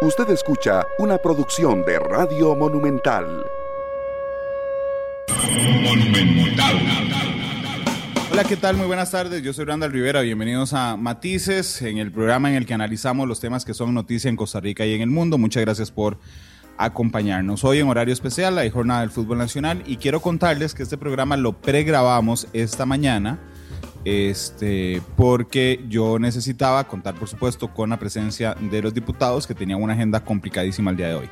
Usted escucha una producción de Radio Monumental. Hola, ¿qué tal? Muy buenas tardes. Yo soy Randall Rivera. Bienvenidos a Matices, en el programa en el que analizamos los temas que son noticia en Costa Rica y en el mundo. Muchas gracias por acompañarnos. Hoy en horario especial, la jornada del fútbol nacional, y quiero contarles que este programa lo pregrabamos esta mañana este, porque yo necesitaba contar, por supuesto, con la presencia de los diputados que tenían una agenda complicadísima el día de hoy.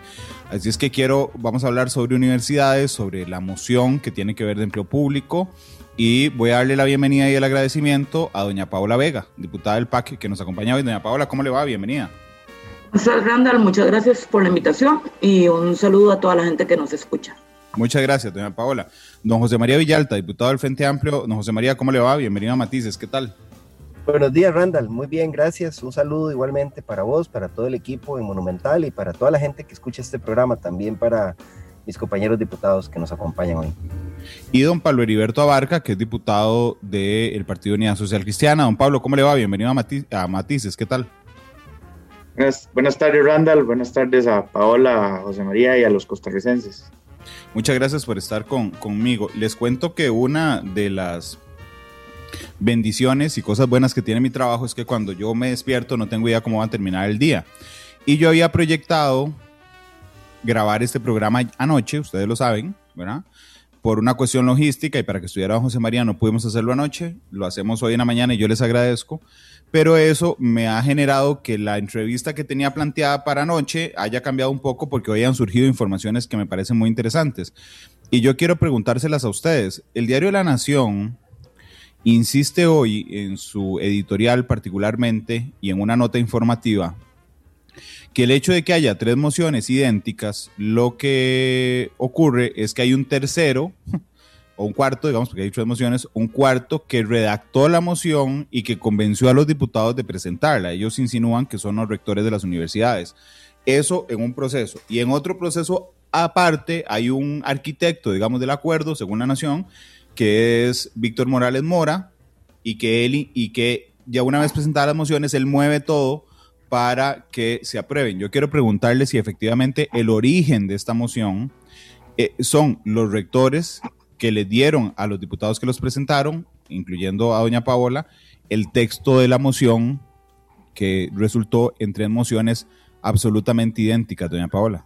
Así es que quiero, vamos a hablar sobre universidades, sobre la moción que tiene que ver de empleo público y voy a darle la bienvenida y el agradecimiento a doña Paola Vega, diputada del PAC, que nos acompaña hoy. Doña Paola, ¿cómo le va? Bienvenida. Randall, muchas gracias por la invitación y un saludo a toda la gente que nos escucha. Muchas gracias, doña Paola. Don José María Villalta, diputado del Frente Amplio. Don José María, ¿cómo le va? Bienvenido a Matices, ¿qué tal? Buenos días, Randall. Muy bien, gracias. Un saludo igualmente para vos, para todo el equipo de Monumental y para toda la gente que escucha este programa, también para mis compañeros diputados que nos acompañan hoy. Y don Pablo Heriberto Abarca, que es diputado del Partido Unidad Social Cristiana. Don Pablo, ¿cómo le va? Bienvenido a, a Matices, ¿qué tal? Buenas, buenas tardes, Randall. Buenas tardes a Paola, a José María y a los costarricenses. Muchas gracias por estar con, conmigo. Les cuento que una de las bendiciones y cosas buenas que tiene mi trabajo es que cuando yo me despierto no tengo idea cómo va a terminar el día. Y yo había proyectado grabar este programa anoche, ustedes lo saben, ¿verdad? Por una cuestión logística y para que estuviera José María no pudimos hacerlo anoche, lo hacemos hoy en la mañana y yo les agradezco pero eso me ha generado que la entrevista que tenía planteada para anoche haya cambiado un poco porque hoy han surgido informaciones que me parecen muy interesantes. Y yo quiero preguntárselas a ustedes. El diario La Nación insiste hoy en su editorial particularmente y en una nota informativa que el hecho de que haya tres mociones idénticas, lo que ocurre es que hay un tercero o un cuarto, digamos, porque hay tres mociones, un cuarto que redactó la moción y que convenció a los diputados de presentarla. Ellos insinúan que son los rectores de las universidades. Eso en un proceso. Y en otro proceso aparte hay un arquitecto, digamos, del acuerdo, según la Nación, que es Víctor Morales Mora, y que él y que ya una vez presentadas las mociones, él mueve todo para que se aprueben. Yo quiero preguntarle si efectivamente el origen de esta moción eh, son los rectores que le dieron a los diputados que los presentaron, incluyendo a doña Paola, el texto de la moción que resultó en tres mociones absolutamente idénticas, doña Paola.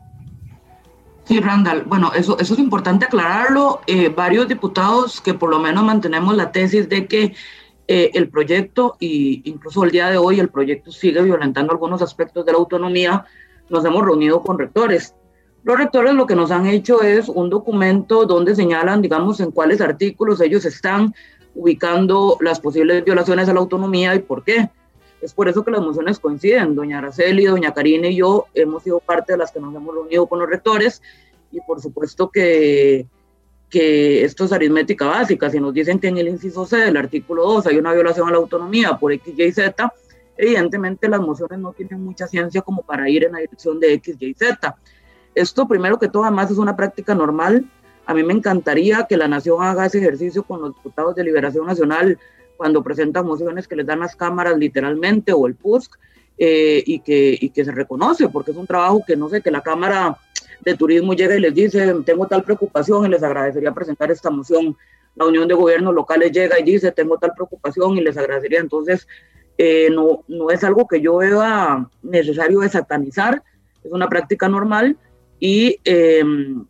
Sí, Randall. Bueno, eso, eso es importante aclararlo. Eh, varios diputados que por lo menos mantenemos la tesis de que eh, el proyecto, y incluso el día de hoy el proyecto sigue violentando algunos aspectos de la autonomía, nos hemos reunido con rectores. Los rectores lo que nos han hecho es un documento donde señalan, digamos, en cuáles artículos ellos están ubicando las posibles violaciones a la autonomía y por qué. Es por eso que las mociones coinciden. Doña Araceli, doña Karina y yo hemos sido parte de las que nos hemos reunido con los rectores y por supuesto que, que esto es aritmética básica. Si nos dicen que en el inciso C del artículo 2 hay una violación a la autonomía por X, Y, Z, evidentemente las mociones no tienen mucha ciencia como para ir en la dirección de X, Y, Z. Esto, primero que todo, además es una práctica normal. A mí me encantaría que la Nación haga ese ejercicio con los diputados de Liberación Nacional cuando presentan mociones que les dan las cámaras literalmente o el PUSC eh, y, que, y que se reconoce, porque es un trabajo que no sé, que la Cámara de Turismo llega y les dice, tengo tal preocupación y les agradecería presentar esta moción. La Unión de Gobiernos Locales llega y dice, tengo tal preocupación y les agradecería. Entonces, eh, no, no es algo que yo vea necesario de satanizar, es una práctica normal y em,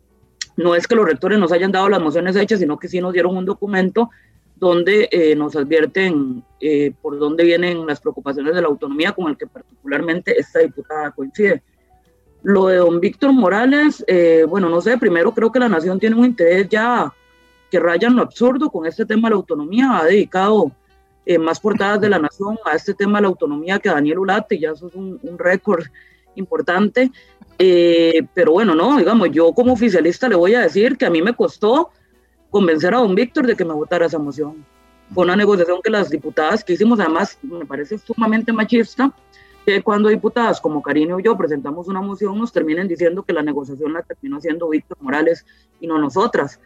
no es que los rectores nos hayan dado las mociones hechas, sino que sí nos dieron un documento donde eh, nos advierten eh, por dónde vienen las preocupaciones de la autonomía, con el que particularmente esta diputada coincide. Lo de don Víctor Morales, eh, bueno, no sé, primero creo que la nación tiene un interés ya que raya en lo absurdo con este tema de la autonomía, ha dedicado más portadas de la nación a este tema de la autonomía que Daniel Ulate, ya eso es un, un récord importante. Eh, pero bueno, no, digamos, yo como oficialista le voy a decir que a mí me costó convencer a don Víctor de que me votara esa moción. Fue una negociación que las diputadas que hicimos, además, me parece sumamente machista, que cuando diputadas como Karine y yo presentamos una moción, nos terminen diciendo que la negociación la terminó haciendo Víctor Morales y no nosotras.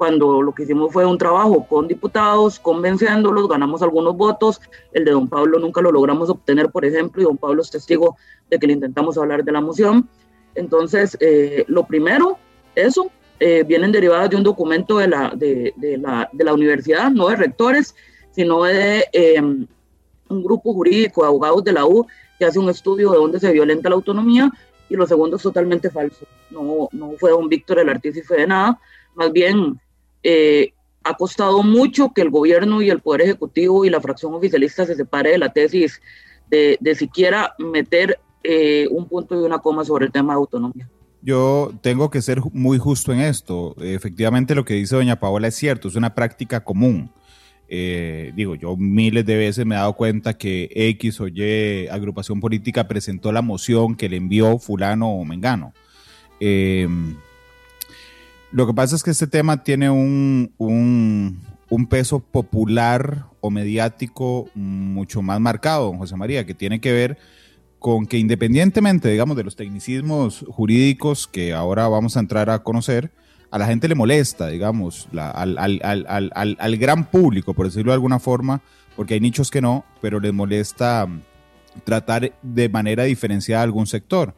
Cuando lo que hicimos fue un trabajo con diputados, convenciéndolos, ganamos algunos votos, el de don Pablo nunca lo logramos obtener, por ejemplo, y don Pablo es testigo de que le intentamos hablar de la moción. Entonces, eh, lo primero, eso, eh, vienen derivadas de un documento de la, de, de, la, de la universidad, no de rectores, sino de em, un grupo jurídico de abogados de la U que hace un estudio de dónde se violenta la autonomía y lo segundo es totalmente falso. No, no fue don Víctor el artífice de nada, más bien eh, ha costado mucho que el gobierno y el Poder Ejecutivo y la fracción oficialista se separe de la tesis de, de siquiera meter eh, un punto y una coma sobre el tema de autonomía. Yo tengo que ser muy justo en esto. Efectivamente, lo que dice doña Paola es cierto, es una práctica común. Eh, digo, yo miles de veces me he dado cuenta que X o Y agrupación política presentó la moción que le envió fulano o mengano. Eh, lo que pasa es que este tema tiene un, un, peso popular o mediático mucho más marcado, José María, que tiene que ver con que independientemente, digamos, de los tecnicismos jurídicos que ahora vamos a entrar a conocer, a la gente le molesta, digamos, la, al, al, al, al, gran público, por decirlo de alguna forma, porque hay nichos que no, pero les molesta tratar de manera diferenciada algún sector.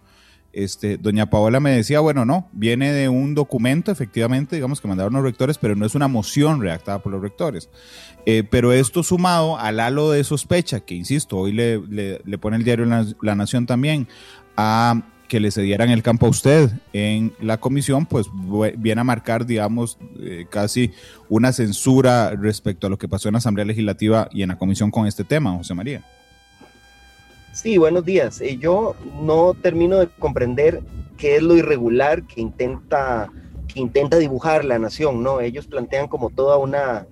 Este, doña Paola me decía, bueno, no, viene de un documento, efectivamente, digamos que mandaron los rectores, pero no es una moción redactada por los rectores. Eh, pero esto sumado al halo de sospecha, que insisto, hoy le, pone el diario la, la, Nación también, a que le cedieran el campo a usted en la comisión, pues viene a marcar, digamos, eh, casi una censura respecto a lo que pasó en la Asamblea Legislativa y en la comisión con este tema, José María. Sí, buenos días. Eh, yo no termino de comprender qué es lo irregular que intenta, que intenta dibujar la nación, ¿no? Ellos plantean como toda una,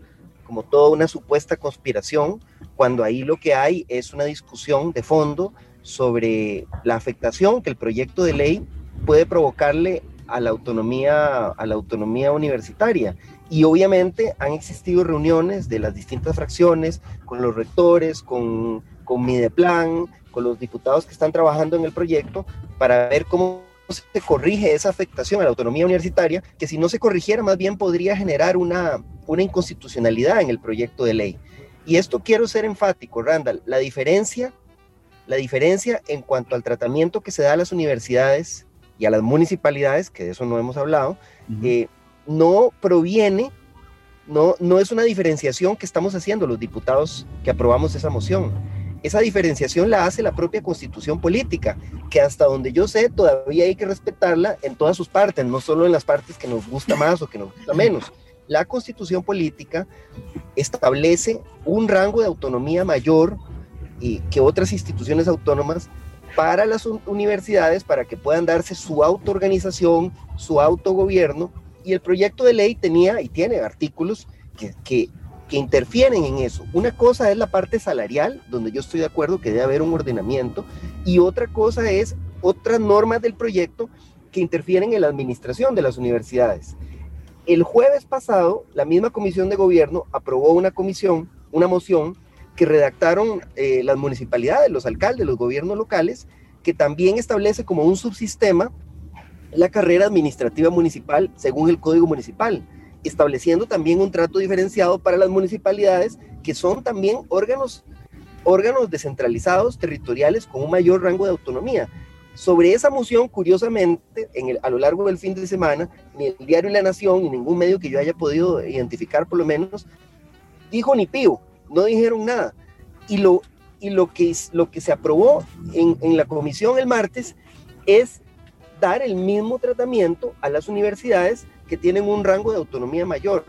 como toda una supuesta conspiración, cuando ahí lo que hay es una discusión de fondo sobre la afectación que el proyecto de ley puede provocarle a la autonomía, a la autonomía universitaria. Y obviamente han existido reuniones de las distintas fracciones con los rectores, con, con Mideplan, con los diputados que están trabajando en el proyecto para ver cómo se corrige esa afectación a la autonomía universitaria, que si no se corrigiera más bien podría generar una, una inconstitucionalidad en el proyecto de ley. Y esto quiero ser enfático, Randall, la diferencia, la diferencia en cuanto al tratamiento que se da a las universidades y a las municipalidades, que de eso no hemos hablado, uh -huh. eh, no proviene, no, no es una diferenciación que estamos haciendo los diputados que aprobamos esa moción esa diferenciación la hace la propia constitución política, que hasta donde yo sé todavía hay que respetarla en todas sus partes, no solo en las partes que nos gusta más o que nos gusta menos. La constitución política establece un rango de autonomía mayor y que otras instituciones autónomas para las universidades para que puedan darse su autoorganización, su autogobierno, y el proyecto de ley tenía y tiene artículos que, que que interfieren en eso. Una cosa es la parte salarial, donde yo estoy de acuerdo que debe haber un ordenamiento, y otra cosa es otras normas del proyecto que interfieren en la administración de las universidades. El jueves pasado, la misma comisión de gobierno aprobó una comisión, una moción que redactaron eh, las municipalidades, los alcaldes, los gobiernos locales, que también establece como un subsistema la carrera administrativa municipal según el Código Municipal estableciendo también un trato diferenciado para las municipalidades, que son también órganos, órganos descentralizados, territoriales, con un mayor rango de autonomía. Sobre esa moción, curiosamente, en el, a lo largo del fin de semana, ni el diario La Nación, ni ningún medio que yo haya podido identificar por lo menos, dijo ni pío, no dijeron nada. Y lo, y lo, que, lo que se aprobó en, en la comisión el martes es dar el mismo tratamiento a las universidades que tienen un rango de autonomía mayor.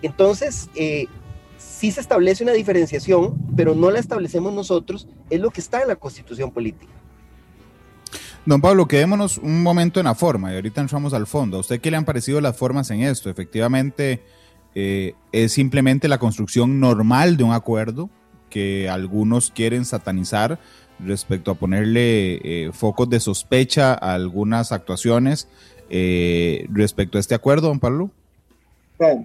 Entonces, eh, sí se establece una diferenciación, pero no la establecemos nosotros, es lo que está en la constitución política. Don Pablo, quedémonos un momento en la forma y ahorita entramos al fondo. ¿A usted qué le han parecido las formas en esto? Efectivamente, eh, es simplemente la construcción normal de un acuerdo que algunos quieren satanizar respecto a ponerle eh, focos de sospecha a algunas actuaciones eh, respecto a este acuerdo, don Pablo?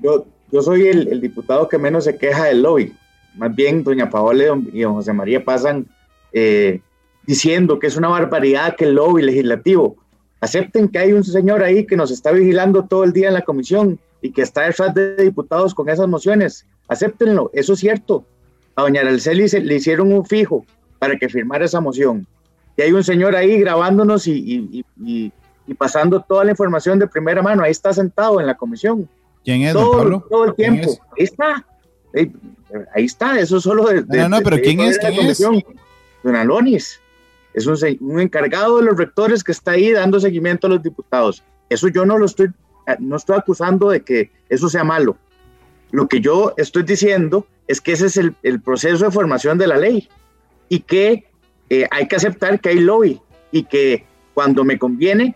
Yo, soy el, diputado que menos se queja del lobby. Más bien, doña Paola y don, y don José María pasan eh, diciendo que es una barbaridad que el lobby legislativo. Acepten que hay un señor ahí que nos está vigilando todo el día en la comisión y que está detrás de diputados con esas mociones. Acéptenlo, eso es cierto. A doña Araceli le hicieron un fijo para que firmara esa moción. Y hay un señor ahí grabándonos y, pasando toda la información de primera mano. Ahí está sentado en la comisión. ¿Quién es, todo, don Pablo? Todo el tiempo. Ahí está. Ahí, está. Eso solo de. no, no, pero ¿quién es? ¿Quién es? Don Alonis. Es un, un encargado de los rectores que está ahí dando seguimiento a los diputados. Eso yo no lo estoy, eh, no estoy acusando de que eso sea malo. Lo que yo estoy diciendo es que ese es el, el proceso de formación de la ley y que eh, hay que aceptar que hay lobby y que cuando me conviene,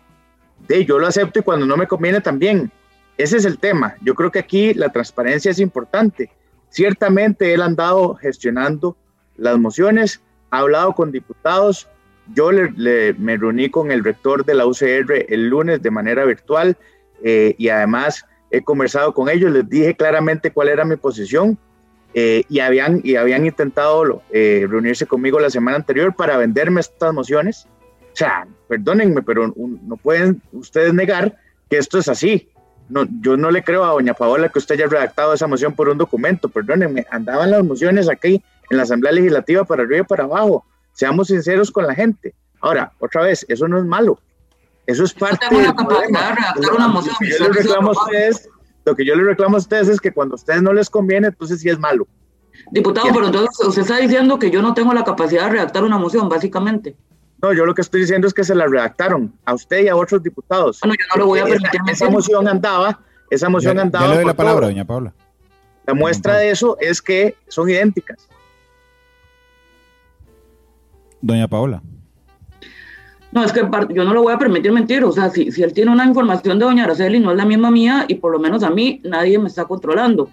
de, yo lo acepto y cuando no me conviene también. Ese es el tema. Yo creo que aquí la transparencia es importante. Ciertamente él ha andado gestionando las mociones, ha hablado con diputados. Yo le, me reuní con el rector de la UCR el lunes de manera virtual eh, y además he conversado con ellos, les dije claramente cuál era mi posición eh, y, habían, y habían intentado eh, reunirse conmigo la semana anterior para venderme estas mociones. O sea, perdónenme, pero no pueden ustedes negar que esto es así. No, yo no le creo a doña Paola que usted haya redactado esa moción por un documento, perdónenme, andaban las mociones aquí en la Asamblea Legislativa para arriba y para abajo. Seamos sinceros con la gente. Ahora, otra vez, eso no es malo. Eso es parte ustedes lo que yo le reclamo a ustedes es que cuando a ustedes no les conviene, entonces sí es malo. Diputado, pero entonces usted está diciendo que yo no tengo la capacidad de redactar una moción, básicamente. No, yo lo que estoy diciendo es que se la redactaron a usted y a otros diputados. Bueno, yo no le voy a permitir. Esa, moción andaba, esa moción andaba. Ya le doy la palabra, doña Paula. La muestra de eso es que son idénticas. Doña Paola. No, es que yo no lo voy a permitir mentir. O sea, si, si él tiene una información de doña Araceli, no es la misma mía y por lo menos a mí nadie me está controlando.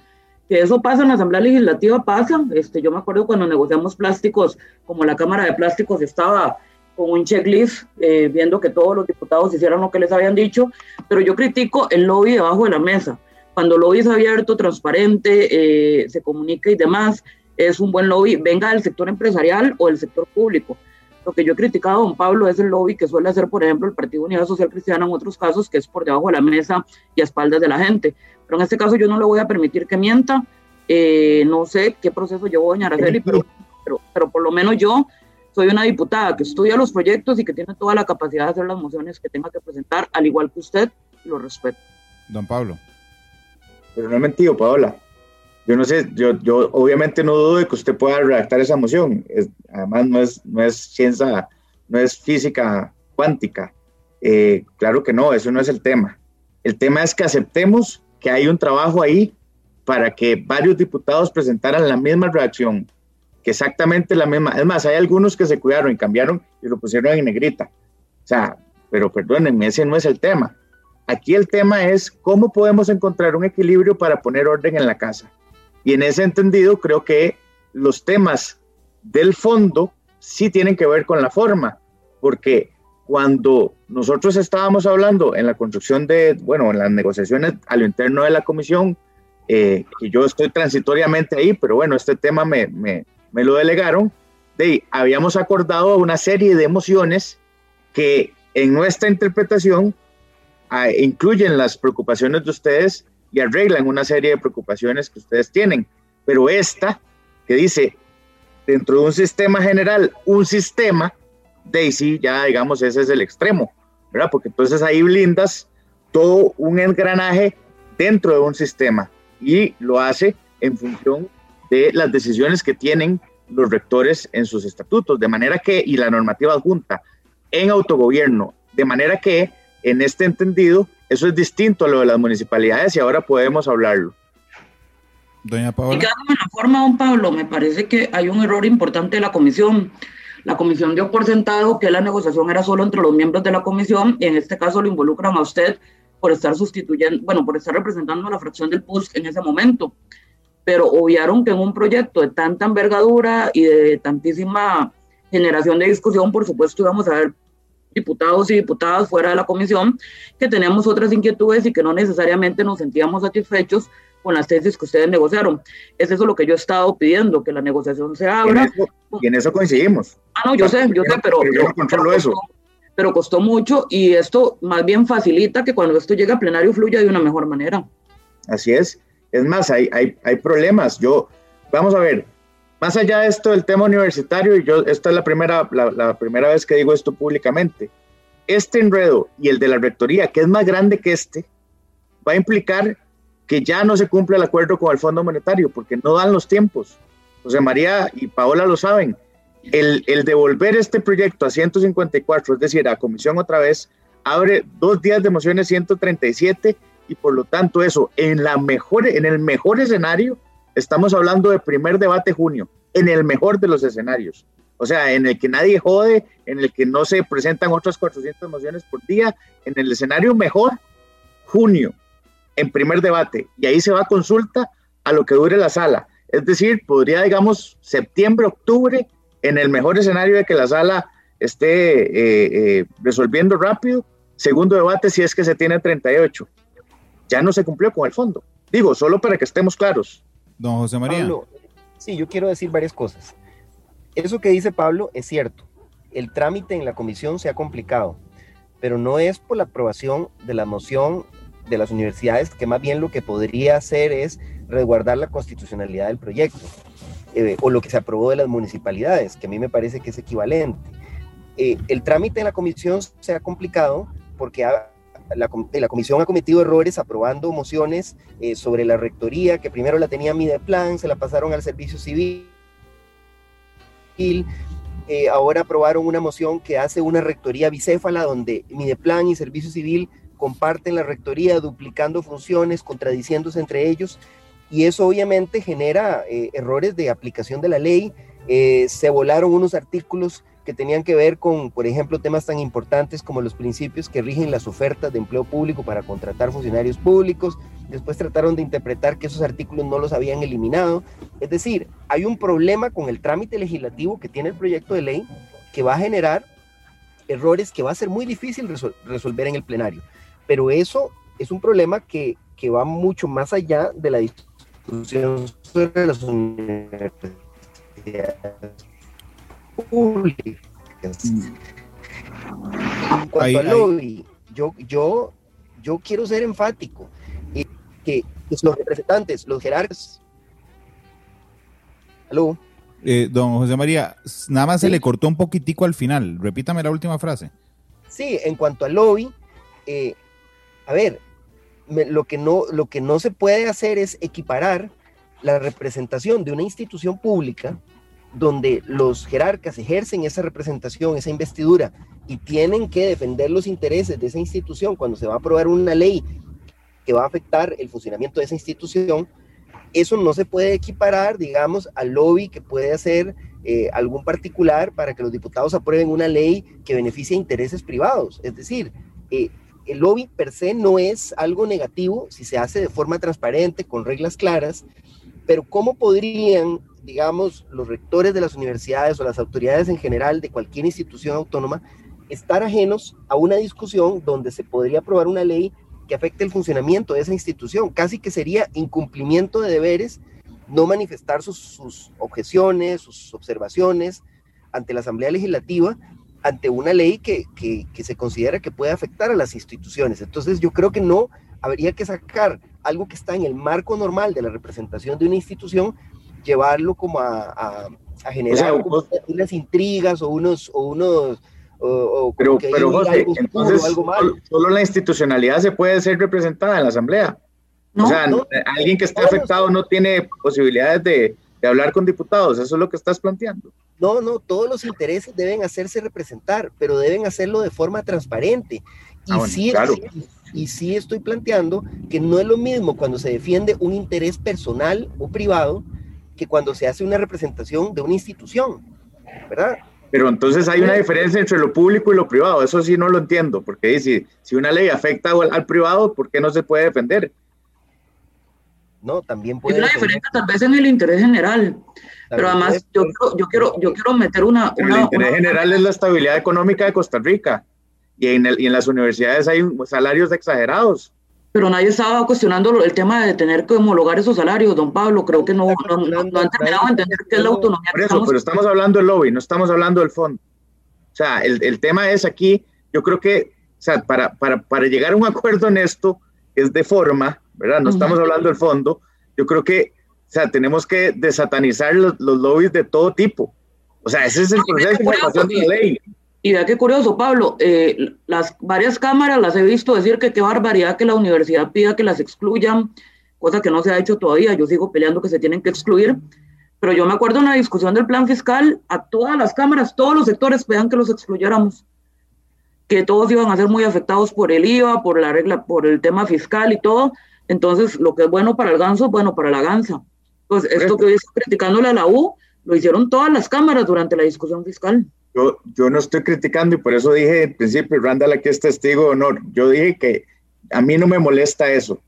Que eso pasa en la Asamblea Legislativa, pasa. Este, yo me acuerdo cuando negociamos plásticos, como la Cámara de Plásticos estaba con un checklist, eh, viendo que todos los diputados hicieran lo que les habían dicho, pero yo critico el lobby debajo de la mesa. Cuando el lobby es abierto, transparente, eh, se comunica y demás, es un buen lobby, venga del sector empresarial o del sector público lo que yo he criticado a don Pablo es el lobby que suele hacer, por ejemplo, el Partido Unidad Social Cristiana en otros casos, que es por debajo de la mesa y a espaldas de la gente. Pero en este caso yo no le voy a permitir que mienta. Eh, no sé qué proceso llevó doña Araceli, pero, pero, pero por lo menos yo soy una diputada que estudia los proyectos y que tiene toda la capacidad de hacer las mociones que tenga que presentar, al igual que usted, lo respeto. Don Pablo. Pero no he mentido, Paola. Yo no sé, yo, yo obviamente no dudo de que usted pueda redactar esa moción. además, no es, no es ciencia, no es física cuántica. Eh, claro que no, eso no es el tema. El tema es que aceptemos que hay un trabajo ahí para que varios diputados presentaran la misma reacción, que exactamente la misma. Es más, hay algunos que se cuidaron y cambiaron y lo pusieron en negrita. O sea, pero perdónenme, ese no es el tema. Aquí el tema es cómo podemos encontrar un equilibrio para poner orden en la casa. Y en ese entendido, creo que los temas del fondo sí tienen que ver con la forma, porque cuando nosotros estábamos hablando en la construcción de, bueno, en las negociaciones a lo interno de la comisión, eh, que yo estoy transitoriamente ahí, pero bueno, este tema me, me, me lo delegaron, de, habíamos acordado una serie de emociones que en nuestra interpretación ah, incluyen las preocupaciones de ustedes y arreglan una serie de preocupaciones que ustedes tienen. Pero esta, que dice, dentro de un sistema general, un sistema, Daisy, ya digamos, ese es el extremo, ¿verdad? Porque entonces ahí blindas todo un engranaje dentro de un sistema y lo hace en función de las decisiones que tienen los rectores en sus estatutos, de manera que, y la normativa adjunta, en autogobierno, de manera que, en este entendido, eso es distinto a lo de las municipalidades y ahora podemos hablarlo. Doña Paola. Y quedándome en la forma, don Pablo, me parece que hay un error importante de la comisión. La comisión dio por sentado que la negociación era solo entre los miembros de la comisión y en este caso lo involucran a usted por estar sustituyendo, bueno, por estar representando a la fracción del PUS en ese momento. Pero obviaron que en un proyecto de tanta envergadura y de tantísima generación de discusión, por supuesto íbamos a ver diputados y diputadas fuera de la comisión, que tenemos otras inquietudes y que no necesariamente nos sentíamos satisfechos con las tesis que ustedes negociaron. Es eso lo que yo he estado pidiendo, que la negociación se abra. Y en eso, coincidimos. Ah, no, yo sé, yo sé, pero, yo no controlo eso. pero costó mucho y esto más bien facilita que cuando esto llegue a plenario fluya de una mejor manera. así es. Es más, hay, hay, hay problemas. Yo, vamos a ver, más allá de esto del tema universitario, y yo, esta es la primera, la, la primera vez que digo esto públicamente, este enredo y el de la rectoría, que es más grande que este, va a implicar que ya no se cumple el acuerdo con el Fondo Monetario, porque no dan los tiempos. José María y Paola lo saben. El, el devolver este proyecto a 154, es decir, a comisión otra vez, abre dos días de mociones 137 y por lo tanto eso, en, la mejor, en el mejor escenario, estamos hablando de primer debate junio, en el mejor de los escenarios. O sea, en el que nadie jode, en el que no se presentan otras 400 mociones por día, en el escenario mejor, junio, en primer debate. Y ahí se va a consulta a lo que dure la sala. Es decir, podría, digamos, septiembre, octubre, en el mejor escenario de que la sala esté eh, eh, resolviendo rápido. Segundo debate, si es que se tiene 38. Ya no se cumplió con el fondo. Digo, solo para que estemos claros. Don José María. Pablo, sí, yo quiero decir varias cosas. Eso que dice Pablo es cierto. El trámite en la comisión se ha complicado, pero no es por la aprobación de la moción de las universidades, que más bien lo que podría hacer es resguardar la constitucionalidad del proyecto, eh, o lo que se aprobó de las municipalidades, que a mí me parece que es equivalente. Eh, el trámite en la comisión se ha complicado porque ha, la, comisión ha cometido errores aprobando mociones eh, sobre la rectoría, que primero la tenía Mideplan, se la pasaron al servicio civil, eh, ahora aprobaron una moción que hace una rectoría bicéfala donde Mideplan y Servicio Civil comparten la rectoría, duplicando funciones, contradiciéndose entre ellos, y eso obviamente genera eh, errores de aplicación de la ley. Eh, se volaron unos artículos que tenían que ver con, por ejemplo, temas tan importantes como los principios que rigen las ofertas de empleo público para contratar funcionarios públicos. Después trataron de interpretar que esos artículos no los habían eliminado. Es decir, hay un problema con el trámite legislativo que tiene el proyecto de ley que va a generar errores que va a ser muy difícil resol resolver en el plenario. Pero eso es un problema que, que va mucho más allá de la discusión sobre las universidades públicas. En cuanto Ahí- al lobby, yo, yo, yo quiero ser enfático. Y que los representantes, los jerarcas. ¿Aló? Eh, don José María, nada más se le cortó un poquitico al final. Repítame la última frase. Sí, en cuanto al lobby, eh, a ver, me- lo, que no, lo que no se puede hacer es equiparar la representación de una institución pública donde los jerarcas ejercen esa representación, esa investidura, y tienen que defender los intereses de esa institución cuando se va a aprobar una ley que va a afectar el funcionamiento de esa institución, eso no se puede equiparar, digamos, al lobby que puede hacer eh, algún particular para que los diputados aprueben una ley que beneficie a intereses privados. Es decir, eh, el lobby per se no es algo negativo si se hace de forma transparente, con reglas claras, pero ¿cómo podrían, digamos, los rectores de las universidades o las autoridades en general de cualquier institución autónoma estar ajenos a una discusión donde se podría aprobar una ley que afecte el funcionamiento de esa institución? Casi que sería incumplimiento de deberes no manifestar sus, sus objeciones, sus observaciones ante la Asamblea Legislativa, ante una ley que, que, que, se considera que puede afectar a las instituciones. Entonces yo creo que no habría que sacar algo que está en el marco normal de la representación de una institución, llevarlo como a, a, a generar o sea, como unas intrigas o unos... O unos o, o pero, pero José, algo entonces algo solo, solo, la institucionalidad se puede ser representada en la Asamblea. No, o sea, no, alguien que esté afectado no tiene posibilidades de, de, hablar con diputados, eso es lo que estás planteando. No, no, todos los intereses deben hacerse representar, pero deben hacerlo de forma transparente. Y, ah, bueno, sí, claro. y, y sí estoy planteando que no es lo mismo cuando se defiende un interés personal o privado que cuando se hace una representación de una institución, ¿verdad? Pero entonces hay una diferencia entre lo público y lo privado, eso sí no lo entiendo, porque si, si una ley afecta al, al privado, ¿por qué no se puede defender? No, también puede. Hay una diferencia tal vez en el interés general, pero además yo quiero, yo quiero, yo quiero meter una. Pero una el interés una, general es la estabilidad económica de Costa Rica y en, el, y en las universidades hay salarios exagerados. Pero nadie estaba cuestionando el tema de tener que homologar esos salarios, don Pablo. Creo que no, no, no, no han terminado de entender qué es la autonomía. Por eso, estamos... pero estamos hablando del lobby, no estamos hablando del fondo. O sea, el, el tema es aquí, yo creo que, o sea, para, para, para llegar a un acuerdo en esto es de forma ¿verdad? No estamos hablando del fondo. Yo creo que, o sea, tenemos que desatanizar los, los lobbies de todo tipo. O sea, ese es el proceso de formación de la ley. Y vea qué curioso, Pablo, eh, las varias cámaras las he visto decir que qué barbaridad que la universidad pida que las excluyan, cosa que no se ha hecho todavía. Yo sigo peleando que se tienen que excluir. Pero yo me acuerdo en la discusión del plan fiscal, a todas las cámaras, todos los sectores pedían que los excluyéramos, que todos iban a ser muy afectados por el IVA, por la regla, por el tema fiscal y todo. Entonces, lo que es bueno para el ganso es bueno para la gansa. Pues esto que hoy está criticándole a la U, lo hicieron todas las cámaras durante la discusión fiscal. Yo, yo no estoy criticando y por eso dije en principio, Randall aquí es testigo de honor. Yo dije que a mí no me molesta eso.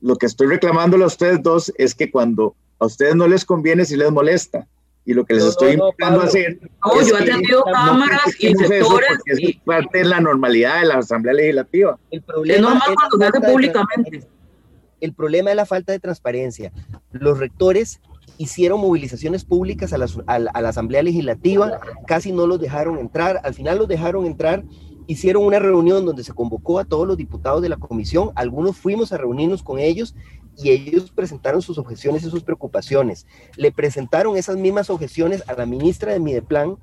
Lo que estoy reclamándole a ustedes dos es que cuando a ustedes no les conviene, si les molesta. Y lo que les estoy no, invitando a hacer. No, yo he tenido cámaras y sectores. y, es parte de la normalidad de la Asamblea Legislativa. El problema es normal cuando se hace públicamente. El problema es la falta de transparencia. Los rectores hicieron movilizaciones públicas a la, a, la, Asamblea Legislativa, casi no los dejaron entrar, al final los dejaron entrar, hicieron una reunión donde se convocó a todos los diputados de la comisión, algunos fuimos a reunirnos con ellos y ellos presentaron sus objeciones y sus preocupaciones. Le presentaron esas mismas objeciones a la ministra de Mideplan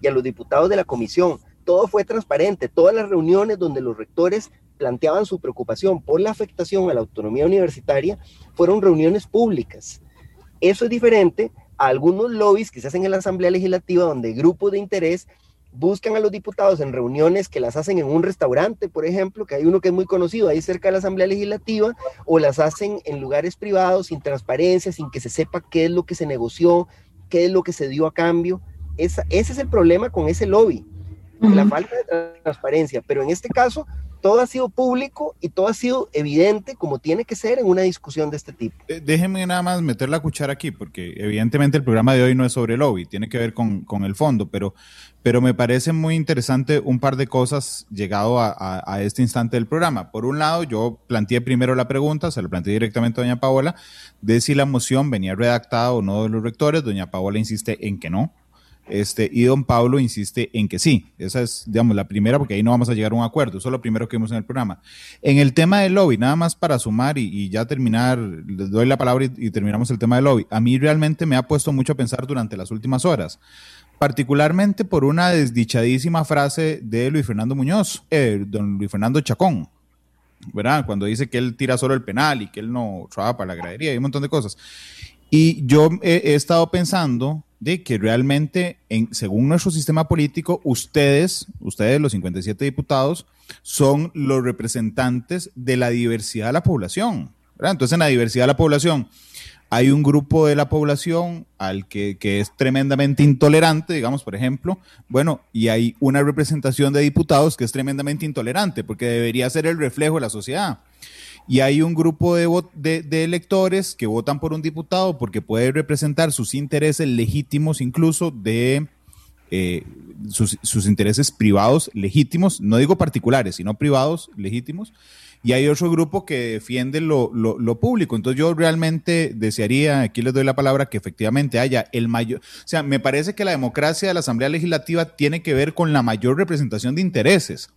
y a los diputados de la comisión. Todo fue transparente, todas las reuniones donde los rectores planteaban su preocupación por la afectación a la autonomía universitaria fueron reuniones públicas eso es diferente a algunos lobbies que se hacen en la Asamblea Legislativa donde grupos de interés buscan a los diputados en reuniones que las hacen en un restaurante, por ejemplo, que hay uno que es muy conocido ahí cerca de la Asamblea Legislativa, o las hacen en lugares privados sin transparencia, sin que se sepa qué es lo que se negoció, qué es lo que se dio a cambio. Esa, ese es el problema con ese lobby, uh -huh. la falta de transparencia. Pero en este caso, todo ha sido público y todo ha sido evidente como tiene que ser en una discusión de este tipo. Déjenme nada más meter la cuchara aquí, porque evidentemente el programa de hoy no es sobre lobby, tiene que ver con, con el fondo, pero, pero me parece muy interesante un par de cosas llegado a, a, a, este instante del programa. Por un lado, yo planteé primero la pregunta, se la planteé directamente a doña Paola, de si la moción venía redactada o no de los rectores. Doña Paola insiste en que no, este, y don Pablo insiste en que sí. Esa es, digamos, la primera, porque ahí no vamos a llegar a un acuerdo. Eso es lo primero que vimos en el programa. En el tema del lobby, nada más para sumar y, ya terminar, les doy la palabra y, y, terminamos el tema del lobby. A mí realmente me ha puesto mucho a pensar durante las últimas horas, particularmente por una desdichadísima frase de Luis Fernando Muñoz, eh, don Luis Fernando Chacón. ¿verdad? Cuando dice que él tira solo el penal y que él no trabaja para la gradería y un montón de cosas. Y yo he, he estado pensando de que realmente, en, según nuestro sistema político, ustedes, ustedes los 57 diputados, son los representantes de la diversidad de la población. Entonces, en la diversidad de la población hay un grupo de la población al que, que, es tremendamente intolerante, digamos, por ejemplo, bueno, y hay una representación de diputados que es tremendamente intolerante, porque debería ser el reflejo de la sociedad y hay un grupo de, de, de, electores que votan por un diputado porque puede representar sus intereses legítimos, incluso de eh, sus, sus, intereses privados legítimos, no digo particulares, sino privados legítimos. Y hay otro grupo que defiende lo, lo, lo, público. Entonces yo realmente desearía, aquí les doy la palabra, que efectivamente haya el mayor, o sea, me parece que la democracia de la Asamblea Legislativa tiene que ver con la mayor representación de intereses.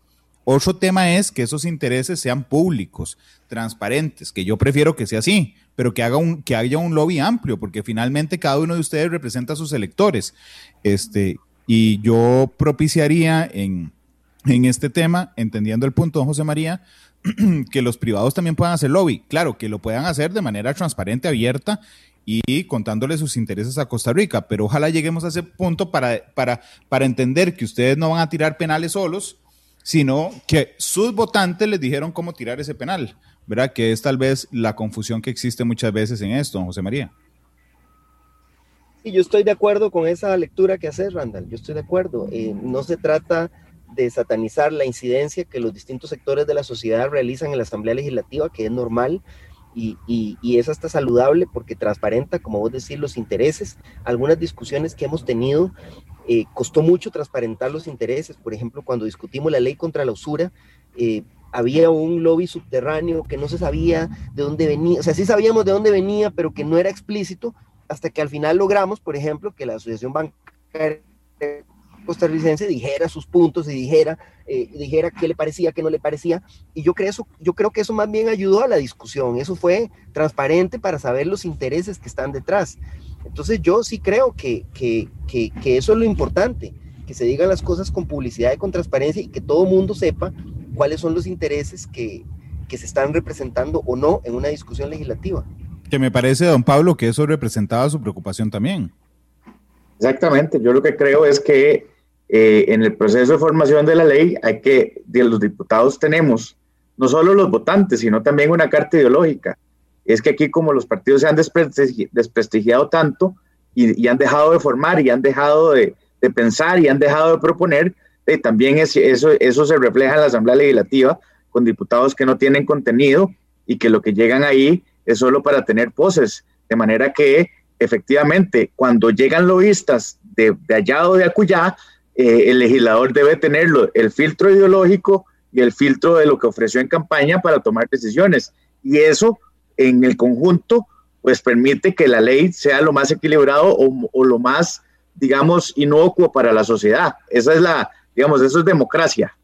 Otro tema es que esos intereses sean públicos, transparentes, que yo prefiero que sea así, pero que, haga un, que haya un lobby amplio, porque finalmente cada uno de ustedes representa a sus electores. Este, y yo propiciaría en, en este tema, entendiendo el punto, don José María, que los privados también puedan hacer lobby. Claro, que lo puedan hacer de manera transparente, abierta y contándole sus intereses a Costa Rica, pero ojalá lleguemos a ese punto para, para, para entender que ustedes no van a tirar penales solos, sino que sus votantes les dijeron cómo tirar ese penal, ¿verdad? Que es tal vez la confusión que existe muchas veces en esto, José María. Sí, yo estoy de acuerdo con esa lectura que haces, Randall, yo estoy de acuerdo. Eh, no se trata de satanizar la incidencia que los distintos sectores de la sociedad realizan en la Asamblea Legislativa, que es normal, y, y, y, es hasta saludable porque transparenta, como vos decís, los intereses. Algunas discusiones que hemos tenido eh, costó mucho transparentar los intereses. Por ejemplo, cuando discutimos la ley contra la usura, eh, había un lobby subterráneo que no se sabía de dónde venía, o sea, sí sabíamos de dónde venía, pero que no era explícito, hasta que al final logramos, por ejemplo, que la Asociación Bancaria costarricense dijera sus puntos y dijera, eh, dijera qué le parecía, qué no le parecía. Y yo creo, eso, yo creo que eso más bien ayudó a la discusión. Eso fue transparente para saber los intereses que están detrás. Entonces yo sí creo que, que, que, que eso es lo importante, que se digan las cosas con publicidad y con transparencia y que todo mundo sepa cuáles son los intereses que, que se están representando o no en una discusión legislativa. Que me parece, don Pablo, que eso representaba su preocupación también. Exactamente, yo lo que creo es que eh, en el proceso de formación de la ley hay que, de los diputados tenemos no solo los votantes, sino también una carta ideológica. Es que aquí como los partidos se han desprestigiado tanto y, han dejado de formar y han dejado de, pensar y han dejado de proponer, eh, también eso, se refleja en la Asamblea Legislativa con diputados que no tienen contenido y que lo que llegan ahí es solo para tener poses. De manera que efectivamente cuando llegan lobistas de, de allá o de acullá, eh, el legislador debe tenerlo, el filtro ideológico y el filtro de lo que ofreció en campaña para tomar decisiones. Y eso en el conjunto, pues permite que la ley sea lo más equilibrado o, lo más, digamos, inocuo para la sociedad. Esa es la, digamos, eso es democracia.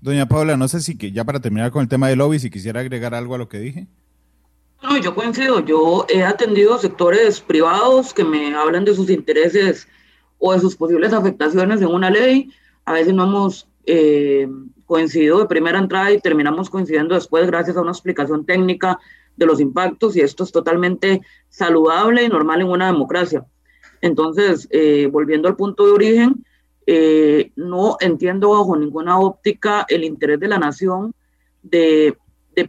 Doña Paula, no sé si que ya para terminar con el tema de lobby, si quisiera agregar algo a lo que dije. No, yo coincido. Yo he atendido sectores privados que me hablan de sus intereses o de sus posibles afectaciones en una ley. A veces no hemos eh, coincidido de primera entrada y terminamos coincidiendo después gracias a una explicación técnica de los impactos y esto es totalmente saludable y normal en una democracia. Entonces, eh, volviendo al punto de origen, eh, no entiendo bajo ninguna óptica el interés de la nación de,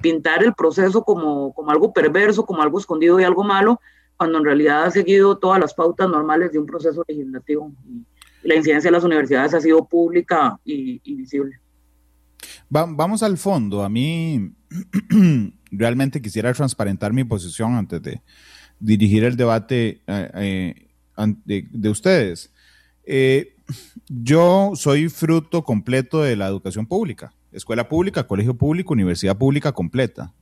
pintar el proceso como, algo perverso, como algo escondido y algo malo, cuando en realidad ha seguido todas las pautas normales de un proceso legislativo. Y la incidencia de las universidades ha sido pública y, visible. Vamos al fondo. A mí realmente quisiera transparentar mi posición antes de dirigir el debate eh, eh, de, ustedes. Eh, yo soy fruto completo de la educación pública, escuela pública, colegio público, universidad pública completa.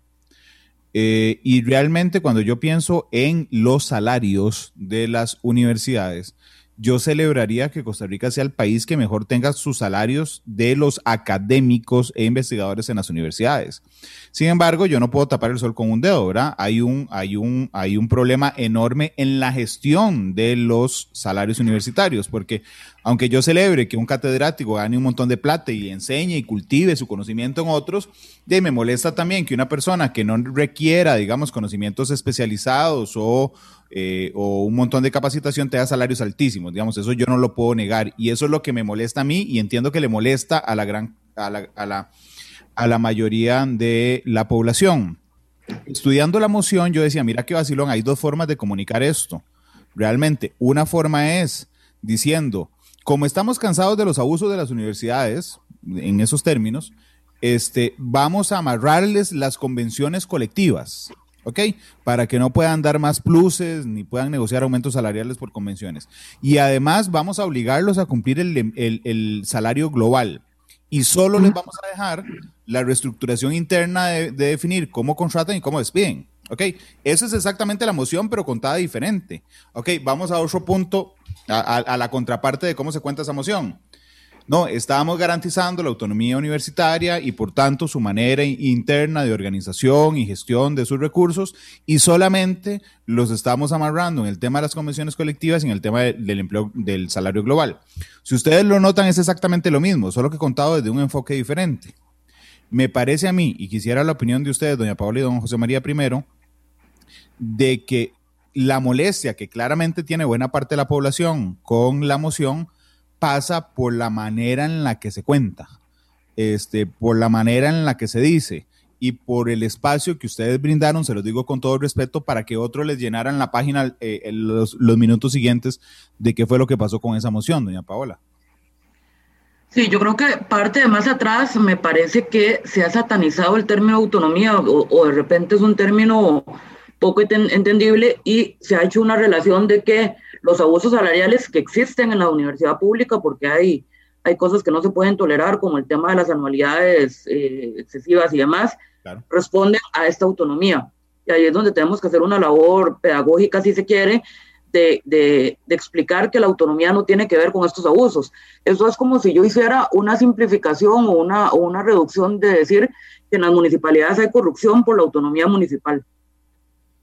Y realmente cuando yo pienso en los salarios de las universidades, yo celebraría que Costa Rica sea el país que mejor tenga sus salarios de los académicos e investigadores en las universidades. Sin embargo, yo no puedo tapar el sol con un dedo, ¿verdad? Hay un, hay un, hay un problema enorme en la gestión de los salarios universitarios, porque aunque yo celebre que un catedrático gane un montón de plata y enseñe y cultive su conocimiento en otros, de, me molesta también que una persona que no requiera, digamos, conocimientos especializados o, eh, o un montón de capacitación tenga salarios altísimos, digamos, eso yo no lo puedo negar y eso es lo que me molesta a mí y entiendo que le molesta a la gran, a la, a la, a la mayoría de la población. Estudiando la moción, yo decía, mira qué vacilón, hay dos formas de comunicar esto. Realmente, una forma es diciendo, como estamos cansados de los abusos de las universidades, en esos términos, este, vamos a amarrarles las convenciones colectivas, ¿ok? Para que no puedan dar más pluses ni puedan negociar aumentos salariales por convenciones. Y además vamos a obligarlos a cumplir el, salario global. Y solo les vamos a dejar la reestructuración interna de, de definir cómo contratan y cómo despiden. ¿Ok? Eso es exactamente la moción, pero contada diferente. ¿Ok? Vamos a otro punto a, la contraparte de cómo se cuenta esa moción. No, estábamos garantizando la autonomía universitaria y por tanto su manera interna de organización y gestión de sus recursos y solamente los estamos amarrando en el tema de las convenciones colectivas y en el tema del empleo del salario global. Si ustedes lo notan es exactamente lo mismo, solo que contado desde un enfoque diferente. Me parece a mí, y quisiera la opinión de ustedes, doña Paola y don José María primero, de que la molestia que claramente tiene buena parte de la población con la moción pasa por la manera en la que se cuenta, este, por la manera en la que se dice y por el espacio que ustedes brindaron, se los digo con todo respeto, para que otros les llenaran la página eh, los, los, minutos siguientes de qué fue lo que pasó con esa moción, doña Paola. Sí, yo creo que parte de más atrás me parece que se ha satanizado el término autonomía o, o de repente es un término poco entendible y se ha hecho una relación de que los abusos salariales que existen en la universidad pública, porque hay, hay cosas que no se pueden tolerar, como el tema de las anualidades eh, excesivas y demás, responden a esta autonomía. Y ahí es donde tenemos que hacer una labor pedagógica, si se quiere, de, de, explicar que la autonomía no tiene que ver con estos abusos. Eso es como si yo hiciera una simplificación o una, o una reducción de decir que en las municipalidades hay corrupción por la autonomía municipal,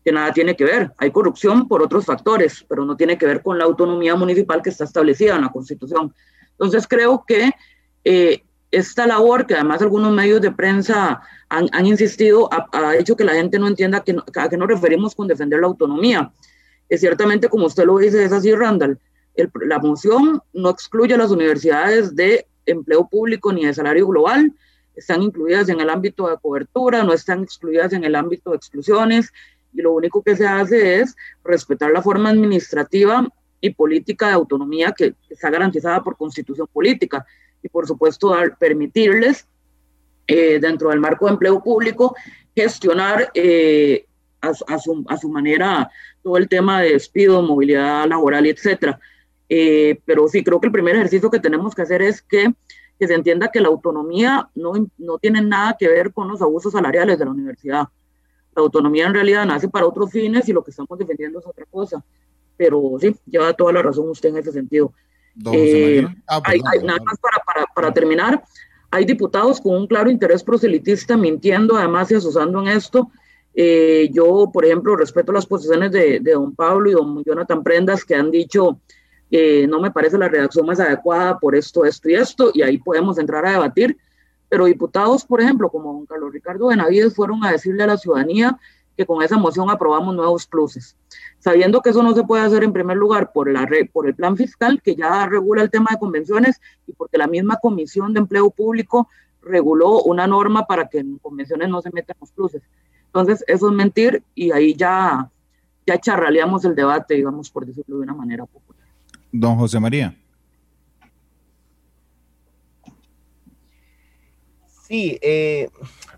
que nada tiene que ver. Hay corrupción por otros factores, pero no tiene que ver con la autonomía municipal que está establecida en la Constitución. Entonces creo que eh, esta labor, que además algunos medios de prensa han, han insistido, ha, ha, hecho que la gente no entienda que, a qué nos referimos con defender la autonomía es ciertamente, como usted lo dice, es así, Randall. El, la moción no excluye a las universidades de empleo público ni de salario global, están incluidas en el ámbito de cobertura, no están excluidas en el ámbito de exclusiones, y lo único que se hace es respetar la forma administrativa y política de autonomía que está garantizada por constitución política, y por supuesto permitirles, eh, dentro del marco de empleo público, gestionar eh, a, su, manera todo el tema de despido, movilidad laboral etcétera. Eh, pero sí, creo que el primer ejercicio que tenemos que hacer es que, que se entienda que la autonomía no, no tiene nada que ver con los abusos salariales de la universidad. La autonomía en realidad nace para otros fines y lo que estamos defendiendo es otra cosa. Pero sí, lleva toda la razón usted en ese sentido. Eh, ah, hay, hay, nada más para, para, para terminar, hay diputados con un claro interés proselitista mintiendo además y asusando en esto eh, yo, por ejemplo, respeto las posiciones de, de, don Pablo y don Jonathan Prendas que han dicho que no me parece la redacción más adecuada por esto, esto y esto, y ahí podemos entrar a debatir. Pero diputados, por ejemplo, como don Carlos Ricardo Benavides, fueron a decirle a la ciudadanía que con esa moción aprobamos nuevos pluses, sabiendo que eso no se puede hacer en primer lugar por, la, por el plan fiscal que ya regula el tema de convenciones y porque la misma Comisión de Empleo Público reguló una norma para que en convenciones no se metan los pluses. Entonces, eso es mentir y ahí ya, ya charraleamos el debate, digamos, por decirlo de una manera popular. Don José María. Sí, eh,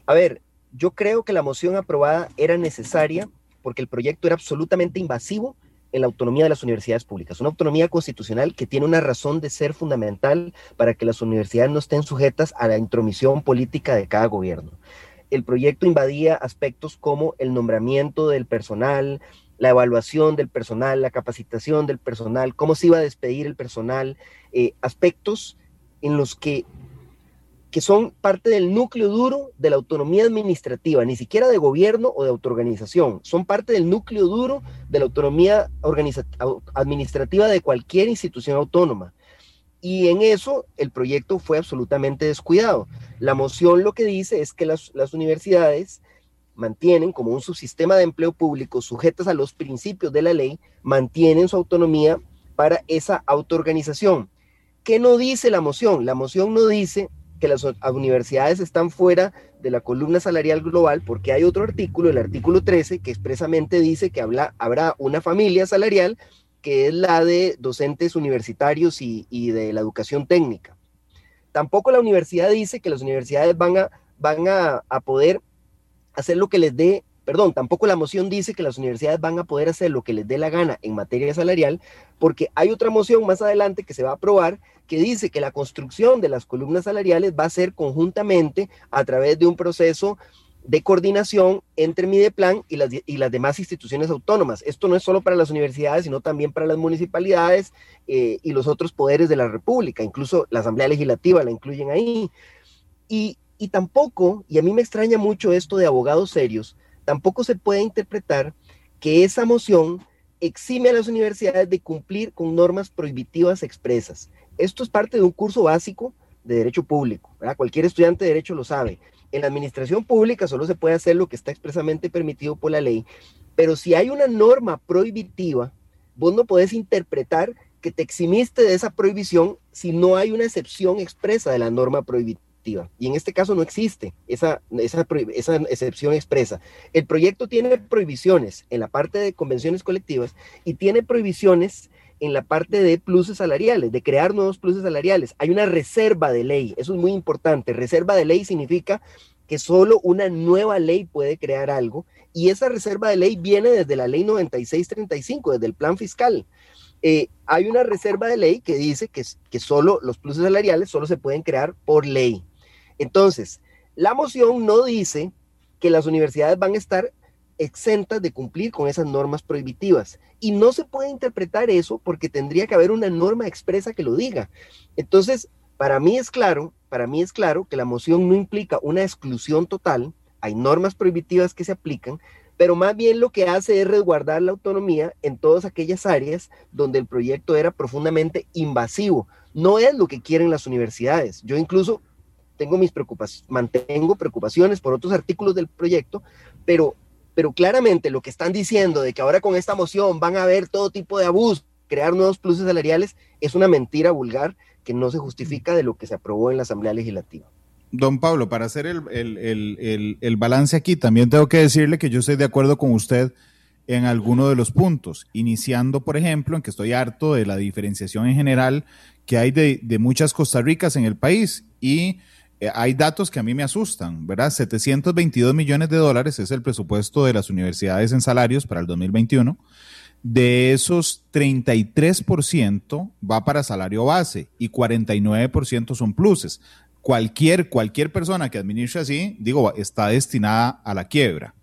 a ver, yo creo que la moción aprobada era necesaria porque el proyecto era absolutamente invasivo en la autonomía de las universidades públicas, una autonomía constitucional que tiene una razón de ser fundamental para que las universidades no estén sujetas a la intromisión política de cada gobierno. El proyecto invadía aspectos como el nombramiento del personal, la evaluación del personal, la capacitación del personal, cómo se iba a despedir el personal, eh, aspectos en los que, que son parte del núcleo duro de la autonomía administrativa, ni siquiera de gobierno o de autoorganización, son parte del núcleo duro de la autonomía administrativa de cualquier institución autónoma. Y en eso el proyecto fue absolutamente descuidado. La moción lo que dice es que las, universidades mantienen como un subsistema de empleo público sujetas a los principios de la ley, mantienen su autonomía para esa autoorganización. ¿Qué no dice la moción? La moción no dice que las universidades están fuera de la columna salarial global porque hay otro artículo, el artículo 13, que expresamente dice que habla, habrá una familia salarial que es la de docentes universitarios y, y, de la educación técnica. Tampoco la universidad dice que las universidades van a, van a, a poder hacer lo que les dé, perdón, tampoco la moción dice que las universidades van a poder hacer lo que les dé la gana en materia salarial, porque hay otra moción más adelante que se va a aprobar que dice que la construcción de las columnas salariales va a ser conjuntamente a través de un proceso de coordinación entre Mideplan y las, y las demás instituciones autónomas. Esto no es solo para las universidades, sino también para las municipalidades eh, y los otros poderes de la República, incluso la Asamblea Legislativa la incluyen ahí. Y, y tampoco, y a mí me extraña mucho esto de abogados serios, tampoco se puede interpretar que esa moción exime a las universidades de cumplir con normas prohibitivas expresas. Esto es parte de un curso básico de derecho público, ¿verdad? Cualquier estudiante de derecho lo sabe en la administración pública solo se puede hacer lo que está expresamente permitido por la ley, pero si hay una norma prohibitiva, vos no podés interpretar que te eximiste de esa prohibición si no hay una excepción expresa de la norma prohibitiva. Y en este caso no existe esa, esa, esa excepción expresa. El proyecto tiene prohibiciones en la parte de convenciones colectivas y tiene prohibiciones en la parte de pluses salariales, de crear nuevos pluses salariales. Hay una reserva de ley, eso es muy importante. Reserva de ley significa que solo una nueva ley puede crear algo y esa reserva de ley viene desde la ley 9635, desde el plan fiscal. Eh, hay una reserva de ley que dice que, que solo los pluses salariales solo se pueden crear por ley. Entonces, la moción no dice que las universidades van a estar exentas de cumplir con esas normas prohibitivas. Y no se puede interpretar eso porque tendría que haber una norma expresa que lo diga. Entonces, para mí es claro, para mí es claro que la moción no implica una exclusión total, hay normas prohibitivas que se aplican, pero más bien lo que hace es resguardar la autonomía en todas aquellas áreas donde el proyecto era profundamente invasivo. No es lo que quieren las universidades. Yo incluso tengo mis preocupaciones, mantengo preocupaciones por otros artículos del proyecto, pero, pero claramente lo que están diciendo de que ahora con esta moción van a haber todo tipo de abusos, crear nuevos pluses salariales, es una mentira vulgar que no se justifica de lo que se aprobó en la Asamblea Legislativa. Don Pablo, para hacer el, el, el, balance aquí, también tengo que decirle que yo estoy de acuerdo con usted en alguno de los puntos, iniciando, por ejemplo, en que estoy harto de la diferenciación en general que hay de, de muchas Costa Ricas en el país y hay datos que a mí me asustan, ¿verdad? 722 millones de dólares es el presupuesto de las universidades en salarios para el 2021. De esos, 33% va para salario base y 49% son pluses. Cualquier, cualquier persona que administre así, digo, está destinada a la quiebra.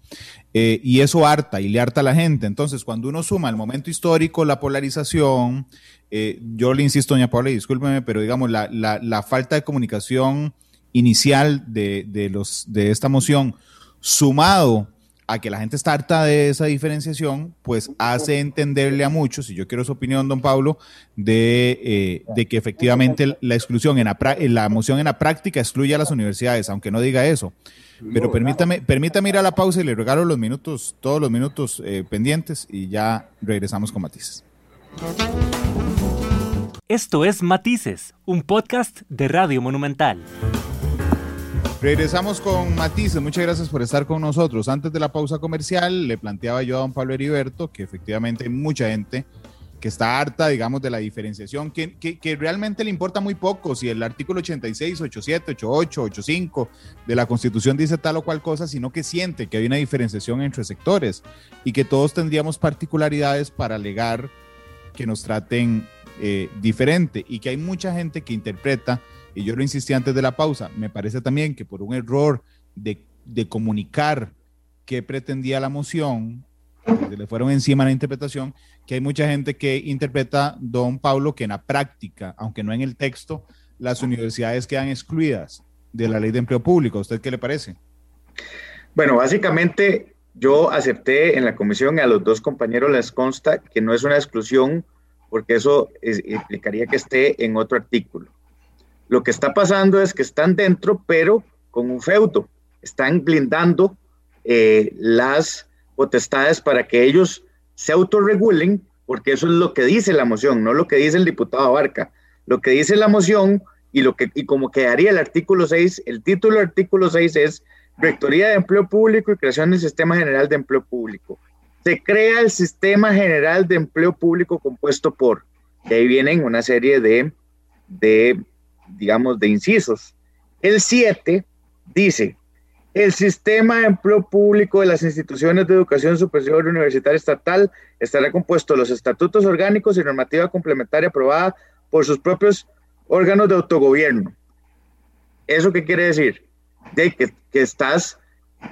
Eh, y eso harta y le harta a la gente. Entonces, cuando uno suma el momento histórico, la polarización, eh, yo le insisto, doña Paula, discúlpeme, pero digamos, la, la falta de comunicación inicial de, los, de esta moción, sumado a que la gente está harta de esa diferenciación, pues hace entenderle a muchos, y yo quiero su opinión, don Pablo, de, eh, que efectivamente la exclusión en la, la, moción en la práctica excluye a las universidades, aunque no diga eso. Pero permítame, permítame ir a la pausa y le regalo los minutos, todos los minutos eh, pendientes y ya regresamos con matices. Esto es Matices, un podcast de Radio Monumental. Regresamos con Matices. Muchas gracias por estar con nosotros. Antes de la pausa comercial, le planteaba yo a don Pablo Heriberto que efectivamente hay mucha gente que está harta, digamos, de la diferenciación, que, que, realmente le importa muy poco si el artículo 86, 87, 88, 85 de la Constitución dice tal o cual cosa, sino que siente que hay una diferenciación entre sectores y que todos tendríamos particularidades para alegar que nos traten eh, diferente y que hay mucha gente que interpreta y yo lo insistí antes de la pausa, me parece también que por un error de, comunicar qué pretendía la moción, le fueron encima la interpretación, que hay mucha gente que interpreta, don Pablo, que en la práctica, aunque no en el texto, las universidades quedan excluidas de la ley de empleo público. ¿A usted qué le parece? Bueno, básicamente yo acepté en la comisión, a los dos compañeros les consta que no es una exclusión, porque eso implicaría que esté en otro artículo. Lo que está pasando es que están dentro, pero con un feudo. Están blindando eh, las potestades para que ellos se autorregulen, porque eso es lo que dice la moción, no lo que dice el diputado Abarca. Lo que dice la moción y, lo que, y como quedaría el artículo 6, el título del artículo 6 es Rectoría de Empleo Público y creación del Sistema General de Empleo Público. Se crea el Sistema General de Empleo Público compuesto por, de ahí vienen una serie de, de digamos, de incisos. El 7 dice, el sistema de empleo público de las instituciones de educación superior universitaria estatal estará compuesto de los estatutos orgánicos y normativa complementaria aprobada por sus propios órganos de autogobierno. ¿Eso qué quiere decir? De que, que estás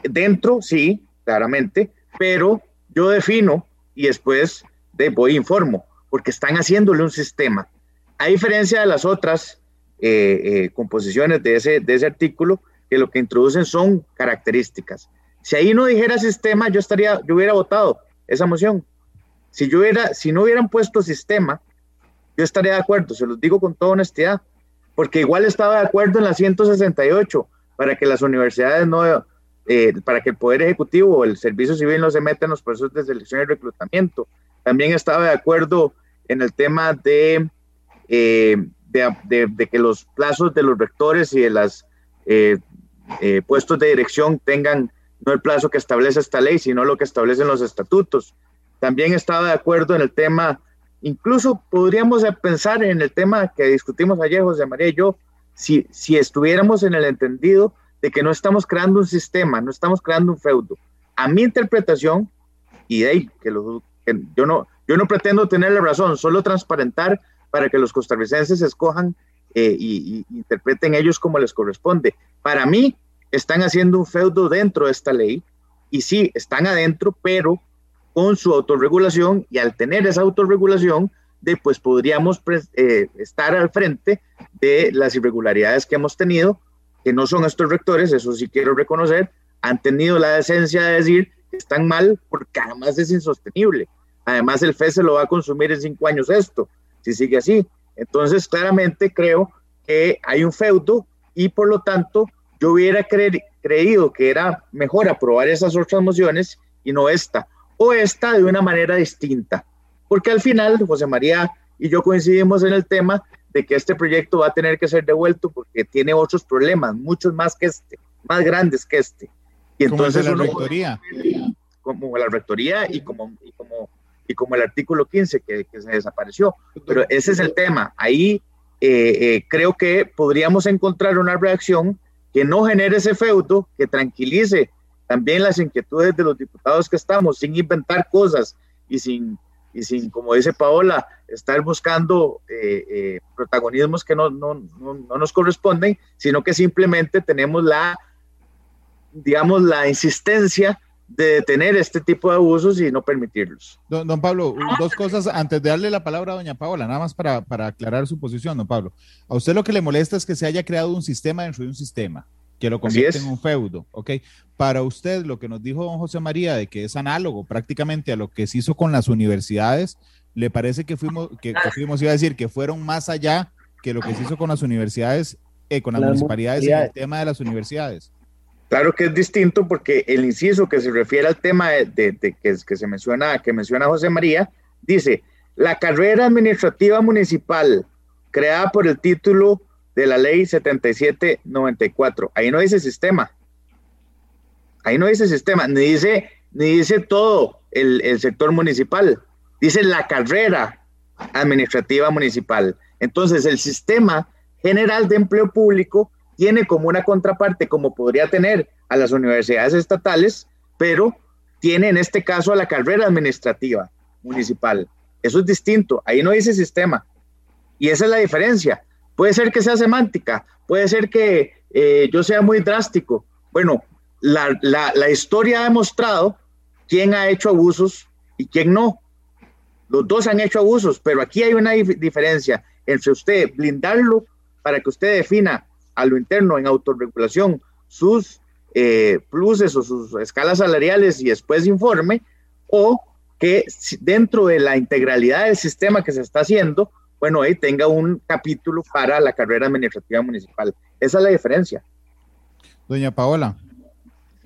dentro, sí, claramente, pero yo defino y después de voy informo, porque están haciéndole un sistema. A diferencia de las otras eh, eh, composiciones de ese, de ese artículo que lo que introducen son características. Si ahí no dijera sistema, yo estaría, yo hubiera votado esa moción. Si yo hubiera, si no hubieran puesto sistema, yo estaría de acuerdo, se los digo con toda honestidad, porque igual estaba de acuerdo en la 168 para que las universidades no, eh, para que el Poder Ejecutivo o el Servicio Civil no se meta en los procesos de selección y reclutamiento. También estaba de acuerdo en el tema de de, que los plazos de los rectores y de los eh, eh, puestos de dirección tengan no el plazo que establece esta ley, sino lo que establecen los estatutos. También estaba de acuerdo en el tema, incluso podríamos pensar en el tema que discutimos ayer, José María y yo, si, si estuviéramos en el entendido de que no estamos creando un sistema, no estamos creando un feudo. A mi interpretación, y de ahí que, que yo, no, yo no pretendo tener la razón, solo transparentar para que los costarricenses escojan eh, y, interpreten ellos como les corresponde. Para mí, están haciendo un feudo dentro de esta ley y sí, están adentro, pero con su autorregulación y al tener esa autorregulación, de, pues podríamos eh, estar al frente de las irregularidades que hemos tenido, que no son estos rectores, eso sí quiero reconocer, han tenido la decencia de decir que están mal porque además es insostenible. Además el FED se lo va a consumir en cinco años esto, si sigue así. Entonces claramente creo que hay un feudo y por lo tanto yo hubiera creído que era mejor aprobar esas otras mociones y no esta, o esta de una manera distinta, porque al final José María y yo coincidimos en el tema de que este proyecto va a tener que ser devuelto porque tiene otros problemas, muchos más que este, más grandes que este. Y entonces como la rectoría. Como la rectoría y como, y como, y como el artículo 15 que, que se desapareció. Pero ese es el tema. Ahí eh, eh, creo que podríamos encontrar una reacción que no genere ese feudo, que tranquilice también las inquietudes de los diputados que estamos, sin inventar cosas y sin, y sin como dice Paola, estar buscando eh, protagonismos que no, no, no, no nos corresponden, sino que simplemente tenemos la, digamos, la insistencia de detener este tipo de abusos y no permitirlos. Don, Pablo, dos cosas antes de darle la palabra a doña Paola, nada más para, para, aclarar su posición, don Pablo. A usted lo que le molesta es que se haya creado un sistema dentro de un sistema, que lo convierte en un feudo, ¿ok? Para usted, lo que nos dijo don José María de que es análogo prácticamente a lo que se hizo con las universidades, ¿le parece que fuimos, que, fuimos, iba a decir, que fueron más allá que lo que se hizo con las universidades, eh, con las, municipalidades en el tema de las universidades? Claro que es distinto porque el inciso que se refiere al tema de, que, se menciona, que menciona José María, dice, la carrera administrativa municipal creada por el título de la ley 7794. Ahí no dice sistema. Ahí no dice sistema, ni dice, ni dice todo el, el sector municipal. Dice la carrera administrativa municipal. Entonces, el sistema general de empleo público tiene como una contraparte, como podría tener a las universidades estatales, pero tiene en este caso a la carrera administrativa municipal. Eso es distinto, ahí no dice sistema. Y esa es la diferencia. Puede ser que sea semántica, puede ser que eh, yo sea muy drástico. Bueno, la, la historia ha demostrado quién ha hecho abusos y quién no. Los dos han hecho abusos, pero aquí hay una diferencia entre usted blindarlo para que usted defina a lo interno en autorregulación sus eh, pluses o sus escalas salariales y después informe, o que dentro de la integralidad del sistema que se está haciendo, bueno, ahí tenga un capítulo para la carrera administrativa municipal. Esa es la diferencia. Doña Paola.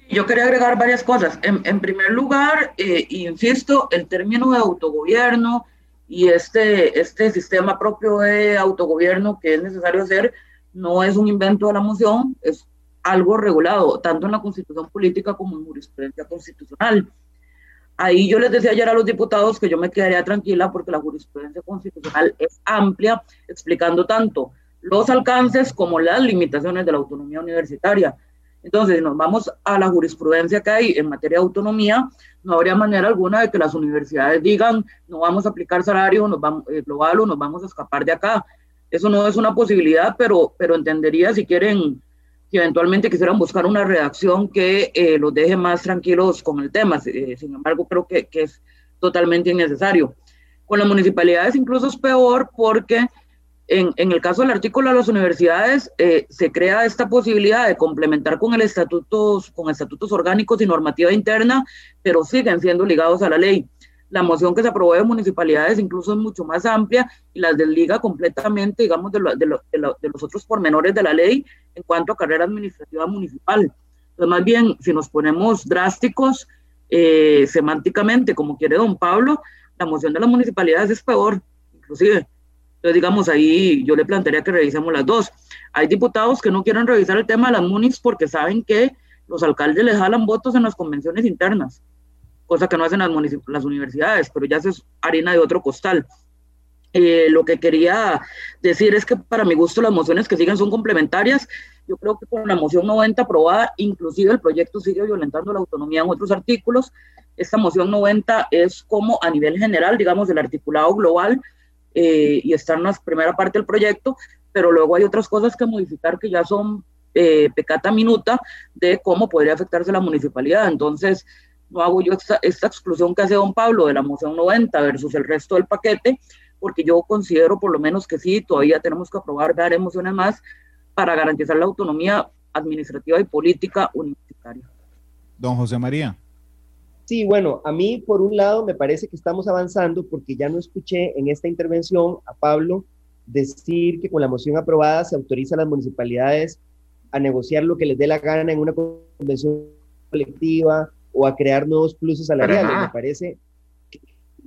Yo quería agregar varias cosas. En, primer lugar, eh, insisto, el término de autogobierno y este, este sistema propio de autogobierno que es necesario hacer no es un invento de la moción, es algo regulado tanto en la constitución política como en jurisprudencia constitucional. Ahí yo les decía ayer a los diputados que yo me quedaría tranquila porque la jurisprudencia constitucional es amplia, explicando tanto los alcances como las limitaciones de la autonomía universitaria. Entonces, si nos vamos a la jurisprudencia que hay en materia de autonomía, no habría manera alguna de que las universidades digan no vamos a aplicar salario nos vamos, eh, global o nos vamos a escapar de acá. Eso no es una posibilidad, pero, pero entendería si quieren, si eventualmente quisieran buscar una redacción que eh, los deje más tranquilos con el tema. Eh, sin embargo, creo que, que, es totalmente innecesario. Con las municipalidades incluso es peor porque en, en el caso del artículo de las universidades eh, se crea esta posibilidad de complementar con el estatutos, con estatutos orgánicos y normativa interna, pero siguen siendo ligados a la ley. La moción que se aprobó de municipalidades incluso es mucho más amplia y las desliga completamente, digamos, de, de, de, los otros pormenores de la ley en cuanto a carrera administrativa municipal. Entonces, más bien, si nos ponemos drásticos eh, semánticamente, como quiere don Pablo, la moción de las municipalidades es peor, inclusive. Entonces, digamos, ahí yo le plantearía que revisemos las dos. Hay diputados que no quieren revisar el tema de las munis porque saben que los alcaldes les jalan votos en las convenciones internas cosa que no hacen las, las universidades, pero ya es harina de otro costal. Eh, lo que quería decir es que para mi gusto las mociones que siguen son complementarias. Yo creo que con la moción 90 aprobada, inclusive el proyecto sigue violentando la autonomía en otros artículos. Esta moción 90 es como a nivel general, digamos, del articulado global eh, y está en la primera parte del proyecto, pero luego hay otras cosas que modificar que ya son eh, pecata minuta de cómo podría afectarse la municipalidad. Entonces, no hago yo esta, esta exclusión que hace don Pablo de la moción 90 versus el resto del paquete, porque yo considero por lo menos que sí, todavía tenemos que aprobar varias mociones más para garantizar la autonomía administrativa y política universitaria. Don José María. Sí, bueno, a mí por un lado me parece que estamos avanzando porque ya no escuché en esta intervención a Pablo decir que con la moción aprobada se autoriza a las municipalidades a negociar lo que les dé la gana en una convención colectiva o a crear nuevos pluses salariales. Me parece que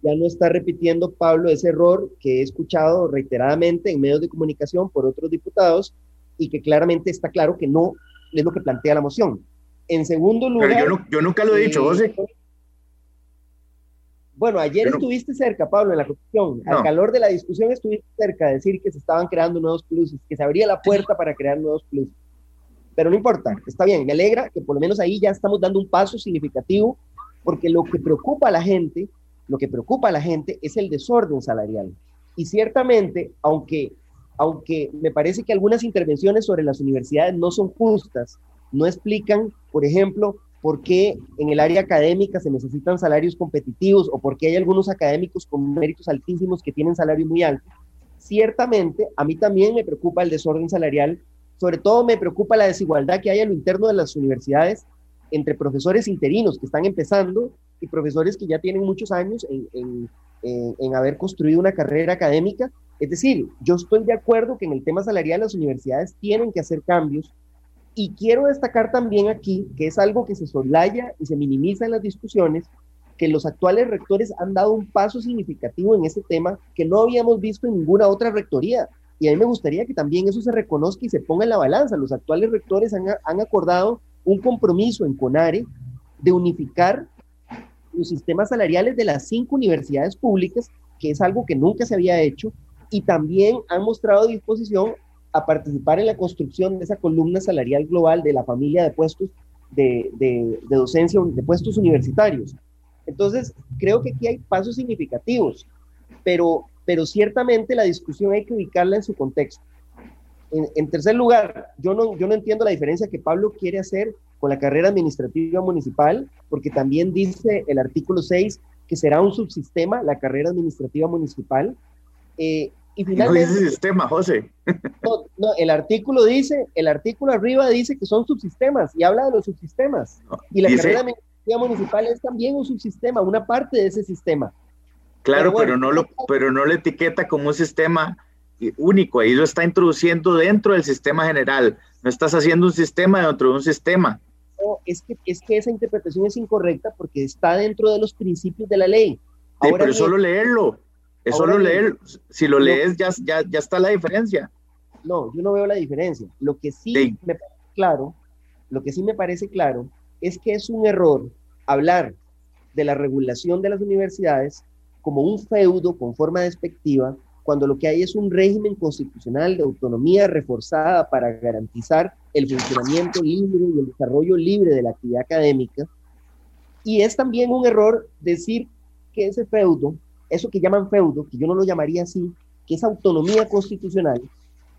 ya no está repitiendo Pablo ese error que he escuchado reiteradamente en medios de comunicación por otros diputados y que claramente está claro que no es lo que plantea la moción. En segundo lugar... Pero yo, nunca lo he dicho, José. Bueno, ayer estuviste cerca, Pablo, en la comisión. Al calor de la discusión estuviste cerca de decir que se estaban creando nuevos pluses, que se abría la puerta para crear nuevos pluses. Pero no importa, está bien, me alegra que por lo menos ahí ya estamos dando un paso significativo, porque lo que preocupa a la gente, lo que preocupa a la gente es el desorden salarial. Y ciertamente, aunque, aunque me parece que algunas intervenciones sobre las universidades no son justas, no explican, por ejemplo, por qué en el área académica se necesitan salarios competitivos o por qué hay algunos académicos con méritos altísimos que tienen salarios muy altos. Ciertamente, a mí también me preocupa el desorden salarial sobre todo me preocupa la desigualdad que hay a lo interno de las universidades entre profesores interinos que están empezando y profesores que ya tienen muchos años en, haber construido una carrera académica. Es decir, yo estoy de acuerdo que en el tema salarial las universidades tienen que hacer cambios y quiero destacar también aquí que es algo que se soslaya y se minimiza en las discusiones, que los actuales rectores han dado un paso significativo en este tema que no habíamos visto en ninguna otra rectoría. Y a mí me gustaría que también eso se reconozca y se ponga en la balanza. Los actuales rectores han, han acordado un compromiso en CONARE de unificar los sistemas salariales de las cinco universidades públicas, que es algo que nunca se había hecho, y también han mostrado disposición a participar en la construcción de esa columna salarial global de la familia de puestos de, de, de docencia, de puestos universitarios. Entonces, creo que aquí hay pasos significativos, pero pero ciertamente la discusión hay que ubicarla en su contexto. En, tercer lugar, yo no, yo no entiendo la diferencia que Pablo quiere hacer con la carrera administrativa municipal, porque también dice el artículo 6 que será un subsistema la carrera administrativa municipal. Eh, y finalmente, no dice sistema, José. No, no, el artículo dice, el artículo arriba dice que son subsistemas y habla de los subsistemas. y la carrera administrativa municipal es también un subsistema, una parte de ese sistema. Claro, pero, no lo, pero no lo etiqueta como un sistema único, ahí lo está introduciendo dentro del sistema general, no estás haciendo un sistema dentro de un sistema. No, es que, es que esa interpretación es incorrecta porque está dentro de los principios de la ley. Ahora pero es solo leerlo, es solo leerlo, si lo lees ya, ya, ya, está la diferencia. No, yo no veo la diferencia. Lo que sí me parece claro, lo que sí me parece claro es que es un error hablar de la regulación de las universidades como un feudo con forma despectiva, cuando lo que hay es un régimen constitucional de autonomía reforzada para garantizar el funcionamiento libre y el desarrollo libre de la actividad académica. Y es también un error decir que ese feudo, eso que llaman feudo, que yo no lo llamaría así, que es autonomía constitucional,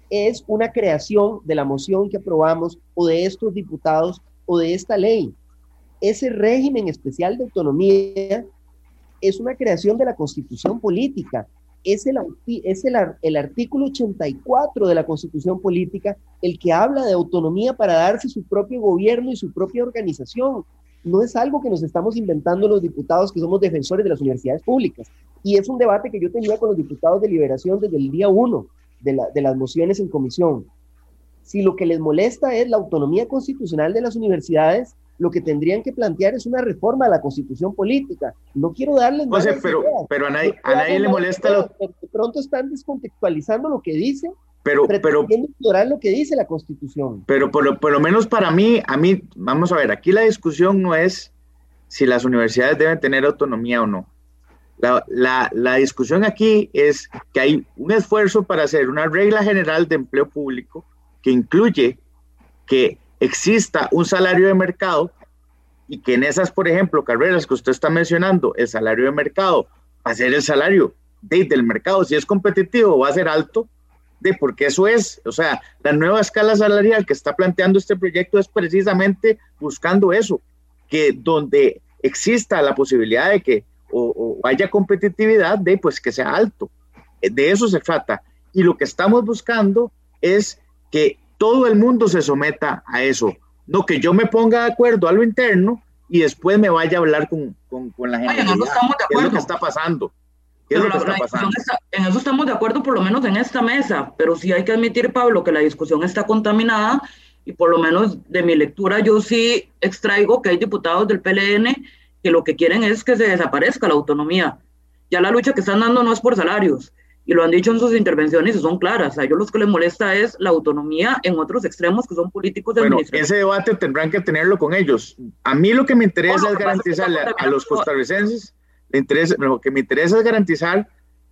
es una creación de la moción que aprobamos o de estos diputados o de esta ley. Ese régimen especial de autonomía es una creación de la constitución política. Es, el, artículo 84 de la constitución política el que habla de autonomía para darse su propio gobierno y su propia organización. No es algo que nos estamos inventando los diputados que somos defensores de las universidades públicas. Y es un debate que yo tenía con los diputados de liberación desde el día uno de, la, de las mociones en comisión. Si lo que les molesta es la autonomía constitucional de las universidades, lo que tendrían que plantear es una reforma a la constitución política. No quiero darles más. pero, pero a nadie, a nadie le molesta. Lo... de pronto están descontextualizando lo que dice, pero, pero ignorar lo que dice la constitución. Pero por lo, por lo menos para mí, a mí, vamos a ver, aquí la discusión no es si las universidades deben tener autonomía o no. La, la, la, discusión aquí es que hay un esfuerzo para hacer una regla general de empleo público que incluye que exista un salario de mercado y que en esas, por ejemplo, carreras que usted está mencionando, el salario de mercado va a ser el salario del mercado. Si es competitivo, va a ser alto. de porque eso es, o sea, la nueva escala salarial que está planteando este proyecto es precisamente buscando eso, que donde exista la posibilidad de que o, haya competitividad, de pues que sea alto. De eso se trata. Y lo que estamos buscando es que todo el mundo se someta a eso, no que yo me ponga de acuerdo a lo interno y después me vaya a hablar con, con, la gente. No estamos de acuerdo. ¿Qué es lo que está pasando? ¿Qué es lo que está pasando? en eso estamos de acuerdo, por lo menos en esta mesa, pero sí hay que admitir, Pablo, que la discusión está contaminada y por lo menos de mi lectura yo sí extraigo que hay diputados del PLN que lo que quieren es que se desaparezca la autonomía. Ya la lucha que están dando no es por salarios, y lo han dicho en sus intervenciones y son claras. A ellos lo que les molesta es la autonomía en otros extremos que son políticos de bueno, Ese debate tendrán que tenerlo con ellos. A mí lo que me interesa es garantizarle a, los costarricenses, le interesa, lo que me interesa es garantizar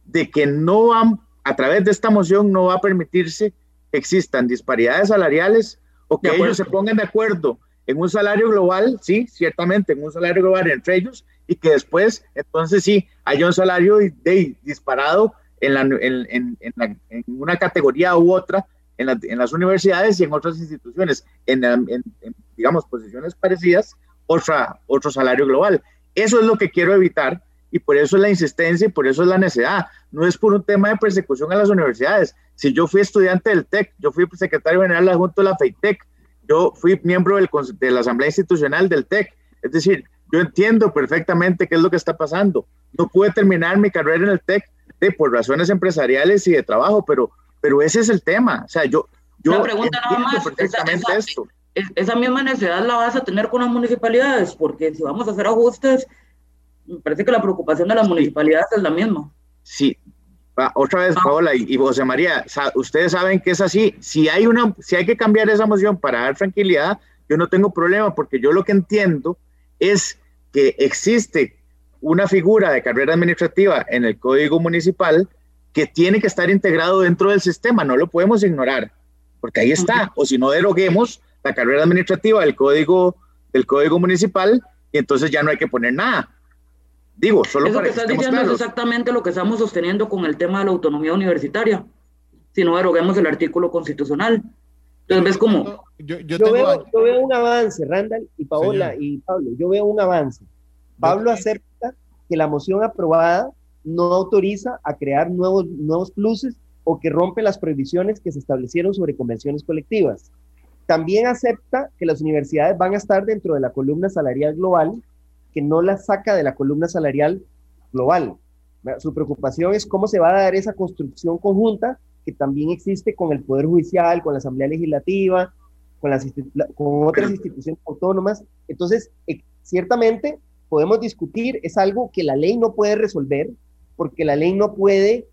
de que no van, a través de esta moción, no va a permitirse que existan disparidades salariales o que ellos se pongan de acuerdo en un salario global, sí, ciertamente, en un salario global entre ellos, y que después, entonces sí, haya un salario de, disparado en, la, en, en, una categoría u otra en, en, las universidades y en otras instituciones, en, digamos, posiciones parecidas, otra, otro salario global. Eso es lo que quiero evitar y por eso es la insistencia y por eso es la necesidad. No es por un tema de persecución a las universidades. Si yo fui estudiante del TEC, yo fui secretario general adjunto de la FEITEC, yo fui miembro del, de la Asamblea Institucional del TEC, es decir, yo entiendo perfectamente qué es lo que está pasando. No pude terminar mi carrera en el TEC de, por razones empresariales y de trabajo, pero, pero ese es el tema. O sea, yo, yo pregunta entiendo nada más, perfectamente esa, esto. Esa misma necesidad la vas a tener con las municipalidades, porque si vamos a hacer ajustes, me parece que la preocupación de las municipalidades es la misma. Sí, otra vez, ah. Paola y, José María, ustedes saben que es así. Si hay, una, si hay que cambiar esa moción para dar tranquilidad, yo no tengo problema, porque yo lo que entiendo es que existe una figura de carrera administrativa en el código municipal que tiene que estar integrado dentro del sistema, no lo podemos ignorar, porque ahí está, o si no deroguemos la carrera administrativa del código, del código municipal, y entonces ya no hay que poner nada. Digo, solo Eso que estás diciendo es exactamente lo que estamos sosteniendo con el tema de la autonomía universitaria. Si no deroguemos el artículo constitucional. Entonces ves como... Yo, veo, un avance, Randall y Paola y Pablo, yo veo un avance. Pablo acepta que la moción aprobada no autoriza a crear nuevos, nuevos pluses o que rompe las prohibiciones que se establecieron sobre convenciones colectivas. También acepta que las universidades van a estar dentro de la columna salarial global que no la saca de la columna salarial global. Su preocupación es cómo se va a dar esa construcción conjunta que también existe con el Poder Judicial, con la Asamblea Legislativa, con, las, con otras instituciones autónomas. Entonces, eh, ciertamente podemos discutir, es algo que la ley no puede resolver, porque la ley no puede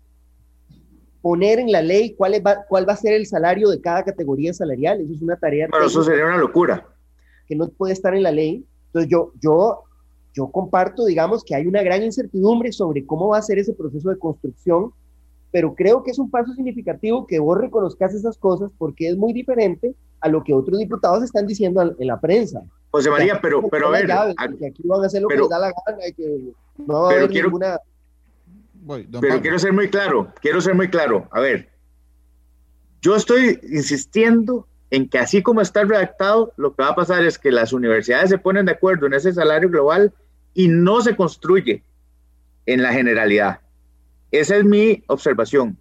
poner en la ley cuál, va, cuál va a ser el salario de cada categoría salarial. Eso es una tarea. Pero eso sería una locura. Que no puede estar en la ley. Entonces, yo, yo yo comparto, digamos, que hay una gran incertidumbre sobre cómo va a ser ese proceso de construcción, pero creo que es un paso significativo que vos reconozcas esas cosas porque es muy diferente a lo que otros diputados están diciendo en la prensa. José María, pero, pero a ver, aquí van a hacer lo que les da la gana, y que no va a haber ninguna... pero quiero ser muy claro, quiero ser muy claro. A ver, yo estoy insistiendo en que así como está redactado, lo que va a pasar es que las universidades se ponen de acuerdo en ese salario global y no se construye en la generalidad. Esa es mi observación.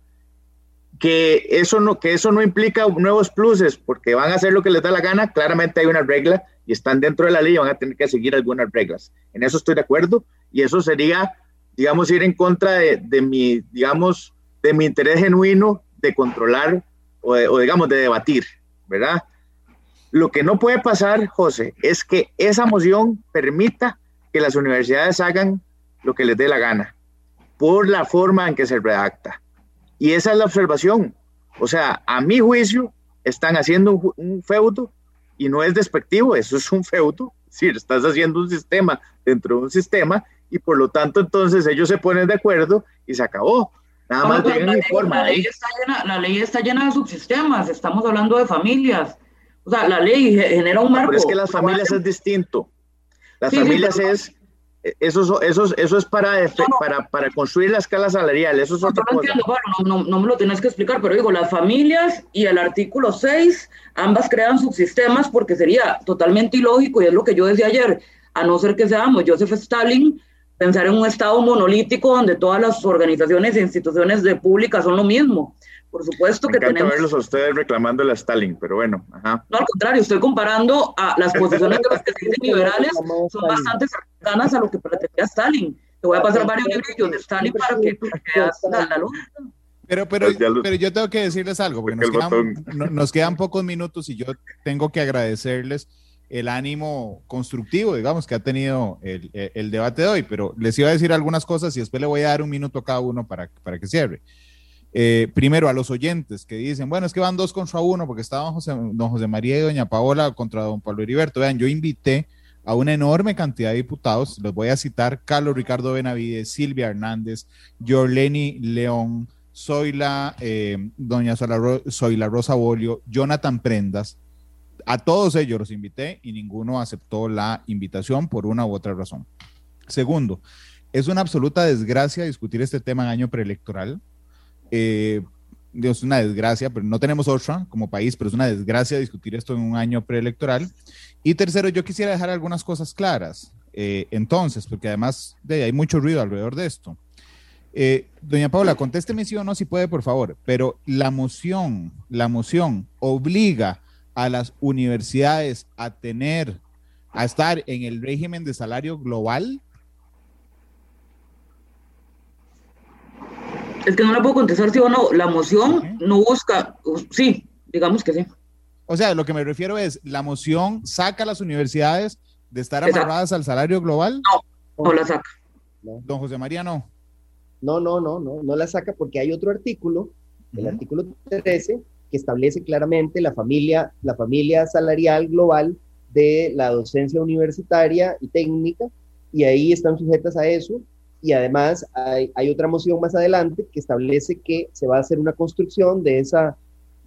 Que eso no, que eso no implica nuevos pluses, porque van a hacer lo que les da la gana. Claramente hay una regla y están dentro de la ley y van a tener que seguir algunas reglas. En eso estoy de acuerdo y eso sería, digamos, ir en contra de, mi, digamos, de mi interés genuino de controlar o, digamos, de debatir. ¿verdad? Lo que no puede pasar, José, es que esa moción permita que las universidades hagan lo que les dé la gana, por la forma en que se redacta. Y esa es la observación. O sea, a mi juicio, están haciendo un, feudo y no es despectivo, eso es un feudo. Si estás haciendo un sistema dentro de un sistema y por lo tanto entonces ellos se ponen de acuerdo y se acabó. Nada más la, ley, la, ley está llena, la ley está llena de subsistemas, estamos hablando de familias. O sea, la ley genera un marco. Pero es que las familias es distinto. Las familias es, eso, eso, eso es para, para, para construir la escala salarial, eso es otra no, cosa. no, no, me lo tienes que explicar, pero digo, las familias y el artículo 6, ambas crean subsistemas porque sería totalmente ilógico, y es lo que yo decía ayer, a no ser que seamos Joseph Stalin, pensar en un Estado monolítico donde todas las organizaciones e instituciones de públicas son lo mismo. Por supuesto Me que tenemos... verlos a ustedes reclamando a Stalin, pero bueno. Ajá. No, al contrario, estoy comparando a las posiciones de los que se dicen liberales, son bastante cercanas a lo que pretendía Stalin. Te voy a pasar varios libros de Stalin para que, para que veas la, la lógica. Pero, pero, pero yo tengo que decirles algo, porque nos quedan, nos quedan pocos minutos y yo tengo que agradecerles el ánimo constructivo, digamos, que ha tenido el, el, debate de hoy, pero les iba a decir algunas cosas y después le voy a dar un minuto a cada uno para, para que cierre. Eh, primero, a los oyentes que dicen, bueno, es que van dos contra uno porque estaban José, don José María y doña Paola contra don Pablo Heriberto. Vean, yo invité a una enorme cantidad de diputados, los voy a citar, Carlos Ricardo Benavides, Silvia Hernández, Jorleni León, eh, doña Zoila Rosa Bolio, Jonathan Prendas, a todos ellos los invité y ninguno aceptó la invitación por una u otra razón. Segundo, es una absoluta desgracia discutir este tema en año preelectoral. Eh, es una desgracia, pero no tenemos otra como país, pero es una desgracia discutir esto en un año preelectoral. Y tercero, yo quisiera dejar algunas cosas claras. Eh, entonces, porque además de, hay mucho ruido alrededor de esto. Eh, doña Paula, contésteme sí o no si puede, por favor, pero la moción, la moción obliga a las universidades a tener, a estar en el régimen de salario global? Es que no le puedo contestar si o no. La moción no busca, sí, digamos que sí. O sea, lo que me refiero es, ¿la moción saca a las universidades de estar amarradas al salario global? No, no la saca. Don José María, no. No, no, no, no, no la saca porque hay otro artículo, el artículo 13, que establece claramente la familia, la familia salarial global de la docencia universitaria y técnica, y ahí están sujetas a eso. Y además hay, hay otra moción más adelante que establece que se va a hacer una construcción de esa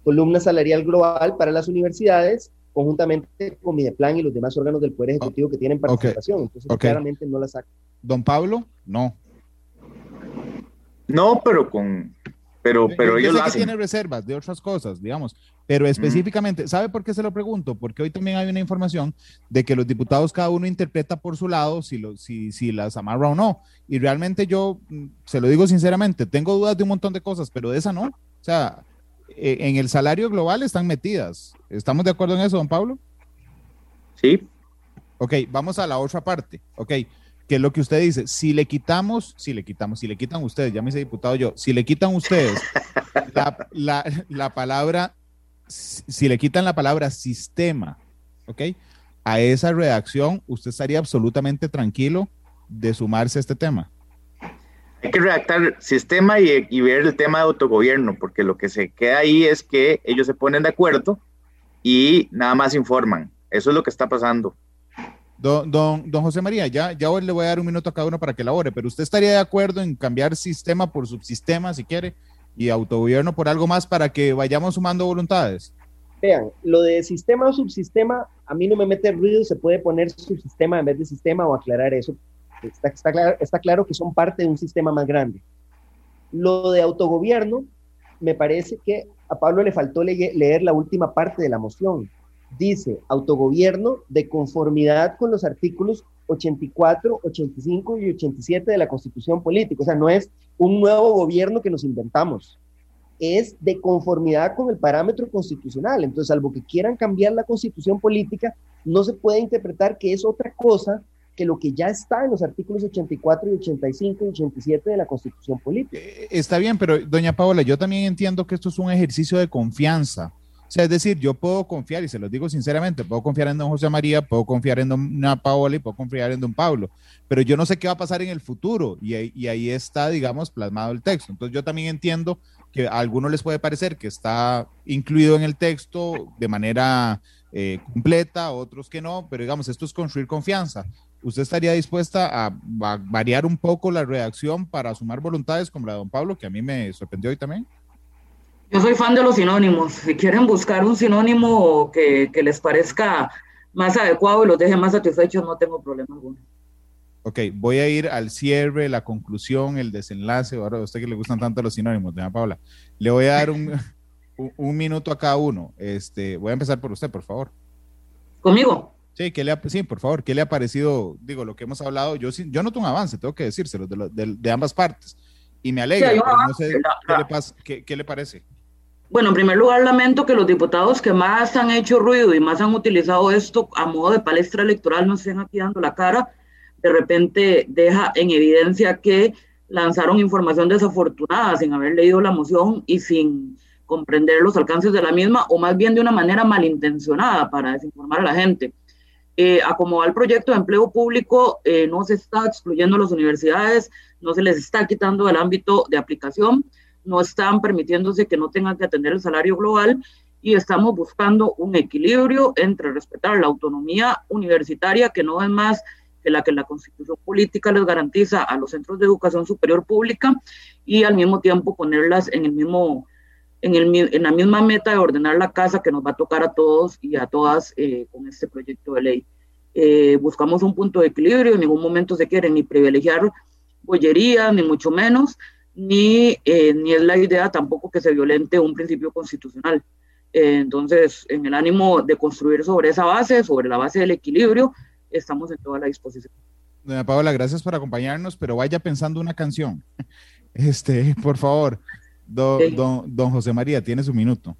columna salarial global para las universidades conjuntamente con Mideplan y los demás órganos del Poder Ejecutivo que tienen participación. Entonces, claramente no la saca. Don Pablo, no. No, pero con, pero, pero ellos sé que tiene reservas de otras cosas, digamos, pero específicamente, ¿sabe por qué se lo pregunto? Porque hoy también hay una información de que los diputados cada uno interpreta por su lado si, lo, si, si las amarra o no. Y realmente yo, mm, se lo digo sinceramente, tengo dudas de un montón de cosas, pero de esa no. O sea, e, en el salario global están metidas. ¿Estamos de acuerdo en eso, don Pablo? Sí. Ok, vamos a la otra parte. Ok, que es lo que usted dice, si le quitamos, si le quitamos, si le quitan ustedes, ya me hice diputado yo, si le quitan ustedes la, la, la, palabra, si le quitan la palabra sistema, ¿ok? A esa redacción, usted estaría absolutamente tranquilo de sumarse a este tema. Hay que redactar sistema y, y ver el tema de autogobierno, porque lo que se queda ahí es que ellos se ponen de acuerdo y nada más informan. Eso es lo que está pasando. Don, don, don, José María, ya, ya hoy le voy a dar un minuto a cada uno para que elabore, pero usted estaría de acuerdo en cambiar sistema por subsistema, si quiere, y autogobierno por algo más para que vayamos sumando voluntades. Vean, lo de sistema o subsistema, a mí no me mete ruido, se puede poner subsistema en vez de sistema o aclarar eso. Está, claro que son parte de un sistema más grande. Lo de autogobierno, me parece que a Pablo le faltó leer la última parte de la moción dice autogobierno de conformidad con los artículos 84, 85 y 87 de la Constitución Política. O sea, no es un nuevo gobierno que nos inventamos, es de conformidad con el parámetro constitucional. Entonces, salvo que quieran cambiar la Constitución Política, no se puede interpretar que es otra cosa que lo que ya está en los artículos 84 y 85 y 87 de la Constitución Política. Eh, está bien, pero doña Paola, yo también entiendo que esto es un ejercicio de confianza sea, es decir, yo puedo confiar, y se los digo sinceramente, puedo confiar en don José María, puedo confiar en don Paola y puedo confiar en don Pablo, pero yo no sé qué va a pasar en el futuro y, y ahí está, digamos, plasmado el texto. Entonces yo también entiendo que a algunos les puede parecer que está incluido en el texto de manera eh, completa, otros que no, pero digamos, esto es construir confianza. ¿Usted estaría dispuesta a, a variar un poco la redacción para sumar voluntades como la de don Pablo, que a mí me sorprendió hoy también? Yo soy fan de los sinónimos. Si quieren buscar un sinónimo que, que les parezca más adecuado y los deje más satisfechos, no tengo problema alguno. Ok, voy a ir al cierre, la conclusión, el desenlace. Ahora, a usted que le gustan tanto los sinónimos, doña Paula, le voy a dar un, un, minuto a cada uno. Este, voy a empezar por usted, por favor. ¿Conmigo? Sí, ¿qué le ha, sí, por favor, ¿qué le ha parecido? Digo, lo que hemos hablado, yo, yo noto un avance, tengo que decírselo, de, de, de ambas partes. Y me alegra, pero no sé ¿qué, le pasa, qué, qué le parece. Bueno, en primer lugar, lamento que los diputados que más han hecho ruido y más han utilizado esto a modo de palestra electoral no estén aquí dando la cara. De repente deja en evidencia que lanzaron información desafortunada sin haber leído la moción y sin comprender los alcances de la misma, o más bien de una manera malintencionada para desinformar a la gente. Eh, el proyecto de empleo público, eh, no se está excluyendo a las universidades, no se les está quitando el ámbito de aplicación no están permitiéndose que no tengan que atender el salario global y estamos buscando un equilibrio entre respetar la autonomía universitaria, que no es más que la que la constitución política les garantiza a los centros de educación superior pública, y al mismo tiempo ponerlas en, el mismo, en, el, en la misma meta de ordenar la casa que nos va a tocar a todos y a todas eh, con este proyecto de ley. Eh, buscamos un punto de equilibrio, en ningún momento se quiere ni privilegiar bollería, ni mucho menos, ni, eh, ni es la idea tampoco que se violente un principio constitucional. Eh, entonces, en el ánimo de construir sobre esa base, sobre la base del equilibrio, estamos en toda la disposición. Doña Paola, gracias por acompañarnos, pero vaya pensando una canción. Este, por favor, don, don, José María, tiene su minuto.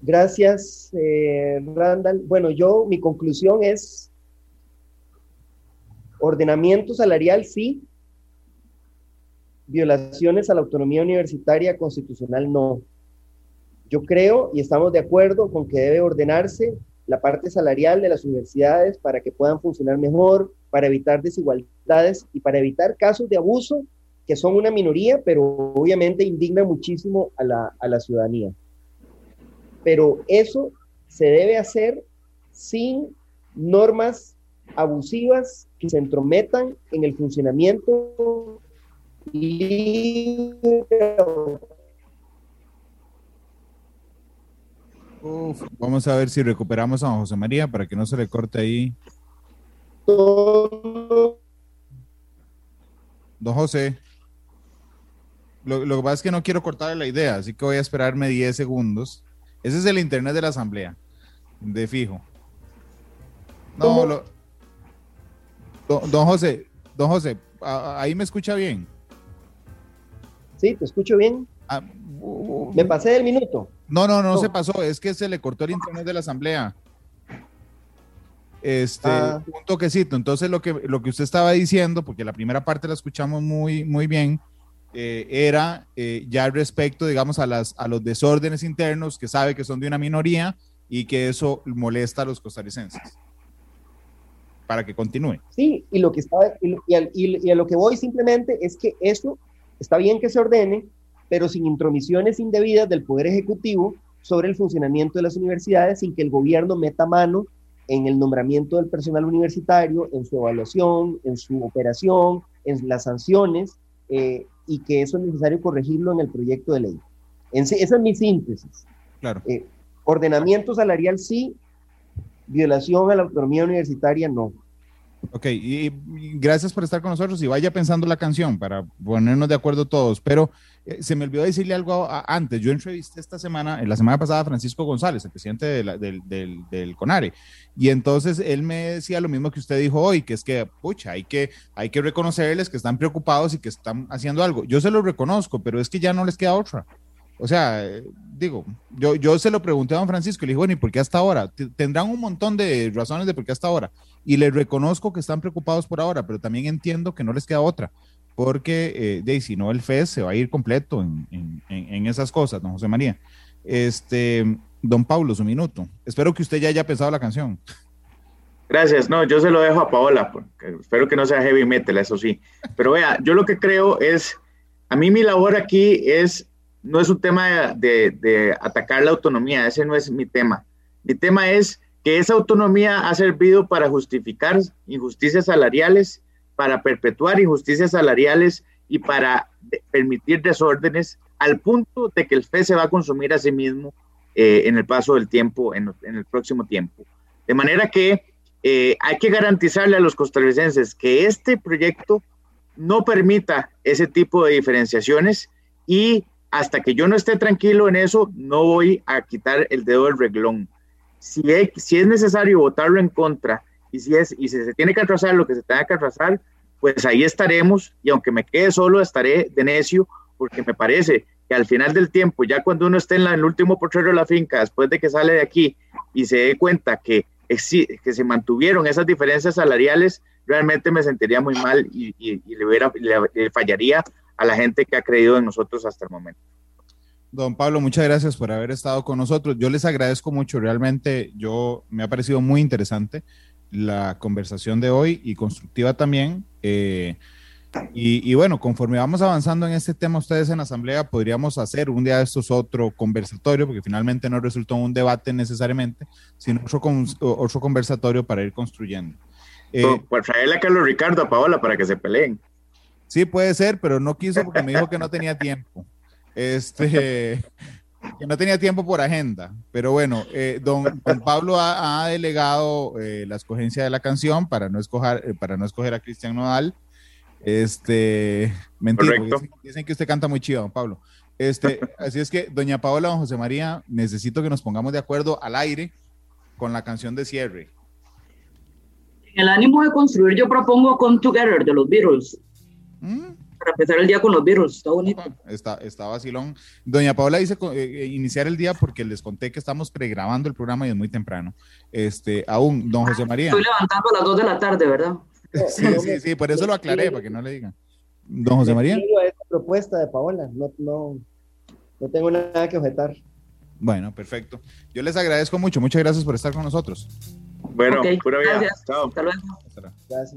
Gracias, eh, Randall. Bueno, yo, mi conclusión es ordenamiento salarial, sí, violaciones a la autonomía universitaria constitucional no. Yo creo y estamos de acuerdo con que debe ordenarse la parte salarial de las universidades para que puedan funcionar mejor, para evitar desigualdades y para evitar casos de abuso que son una minoría, pero obviamente indigna muchísimo a la, a la ciudadanía. Pero eso se debe hacer sin normas abusivas que se entrometan en el funcionamiento vamos a ver si recuperamos a José María para que no se le corte ahí. Don José, lo, que pasa es que no quiero cortarle la idea, así que voy a esperarme 10 segundos. Ese es el internet de la asamblea, de fijo. No, don, José, don José, ahí me escucha bien. ¿Sí? ¿Te escucho bien? Ah, ¿Me pasé del minuto? No, no, no, se pasó. Es que se le cortó el internet de la asamblea. Este, ah. un toquecito. Entonces, lo que, lo que usted estaba diciendo, porque la primera parte la escuchamos muy, muy bien, eh, era eh, ya respecto, digamos, a, las, a los desórdenes internos que sabe que son de una minoría y que eso molesta a los costarricenses. Para que continúe. Sí, y lo que estaba, y, y a lo que voy simplemente es que eso Está bien que se ordene, pero sin intromisiones indebidas del Poder Ejecutivo sobre el funcionamiento de las universidades, sin que el gobierno meta mano en el nombramiento del personal universitario, en su evaluación, en su operación, en las sanciones, eh, y que eso es necesario corregirlo en el proyecto de ley. esa es mi síntesis. Claro. Eh, ordenamiento salarial sí, violación a la autonomía universitaria no. Ok, y, gracias por estar con nosotros y vaya pensando la canción para ponernos de acuerdo todos. Pero eh, se me olvidó decirle algo antes. Yo entrevisté esta semana, en la semana pasada, a Francisco González, el presidente del, del, del, CONARE. Y entonces él me decía lo mismo que usted dijo hoy, que es que, pucha, hay que, hay que reconocerles que están preocupados y que están haciendo algo. Yo se lo reconozco, pero es que ya no les queda otra. O sea, digo, yo, yo se lo pregunté a don Francisco y le dije, bueno, ¿y por qué hasta ahora? Tendrán un montón de razones de por qué hasta ahora. Y les reconozco que están preocupados por ahora, pero también entiendo que no les queda otra, porque eh, de, si no el FES se va a ir completo en, en, esas cosas, don José María. Este, don Pablo, su minuto. Espero que usted ya haya pensado la canción. Gracias, no, yo se lo dejo a Paola, porque espero que no sea heavy metal, eso sí. Pero vea, yo lo que creo es, a mí mi labor aquí es, no es un tema de, de atacar la autonomía, ese no es mi tema. Mi tema es que esa autonomía ha servido para justificar injusticias salariales, para perpetuar injusticias salariales y para permitir desórdenes al punto de que el FE se va a consumir a sí mismo eh, en el paso del tiempo, en, el próximo tiempo. De manera que eh, hay que garantizarle a los costarricenses que este proyecto no permita ese tipo de diferenciaciones y hasta que yo no esté tranquilo en eso, no voy a quitar el dedo del reglón. Si es, necesario votarlo en contra y si, y se tiene que atrasar lo que se tenga que atrasar, pues ahí estaremos y aunque me quede solo, estaré de necio porque me parece que al final del tiempo, ya cuando uno esté en, el último potrero de la finca, después de que sale de aquí y se dé cuenta que, se mantuvieron esas diferencias salariales, realmente me sentiría muy mal y, le, hubiera, le fallaría a la gente que ha creído en nosotros hasta el momento. Don Pablo, muchas gracias por haber estado con nosotros. Yo les agradezco mucho, realmente yo me ha parecido muy interesante la conversación de hoy y constructiva también. Eh, y, bueno, conforme vamos avanzando en este tema, ustedes en la asamblea podríamos hacer un día de estos otro conversatorio, porque finalmente no resultó un debate necesariamente, sino otro, otro conversatorio para ir construyendo. Eh, traerle a Carlos Ricardo a Paola para que se peleen. Sí, puede ser, pero no quiso porque me dijo que no tenía tiempo. Este, que no tenía tiempo por agenda. Pero bueno, eh, don, Pablo ha, delegado eh, la escogencia de la canción para no escoger, eh, para no escoger a Cristian Nodal. Este, mentira, dicen, que usted canta muy chido, don Pablo. Este, así es que, doña Paola, don José María, necesito que nos pongamos de acuerdo al aire con la canción de cierre. En el ánimo de construir, yo propongo Come Together de los Beatles. ¿Mm? Para empezar el día con los virus, está bonito. Está, está vacilón. Doña Paola dice eh, eh, iniciar el día porque les conté que estamos pregrabando el programa y es muy temprano. Este, aún, don José María. Estoy levantando a las 2 de la tarde, ¿verdad? sí, sí, sí, por eso lo aclaré, para que no le digan. Don José María. Esta propuesta de Paola, no, no, no tengo nada que objetar. Bueno, perfecto. Yo les agradezco mucho. Muchas gracias por estar con nosotros. Bueno, pura vida. Gracias. Chao. Hasta luego. Gracias.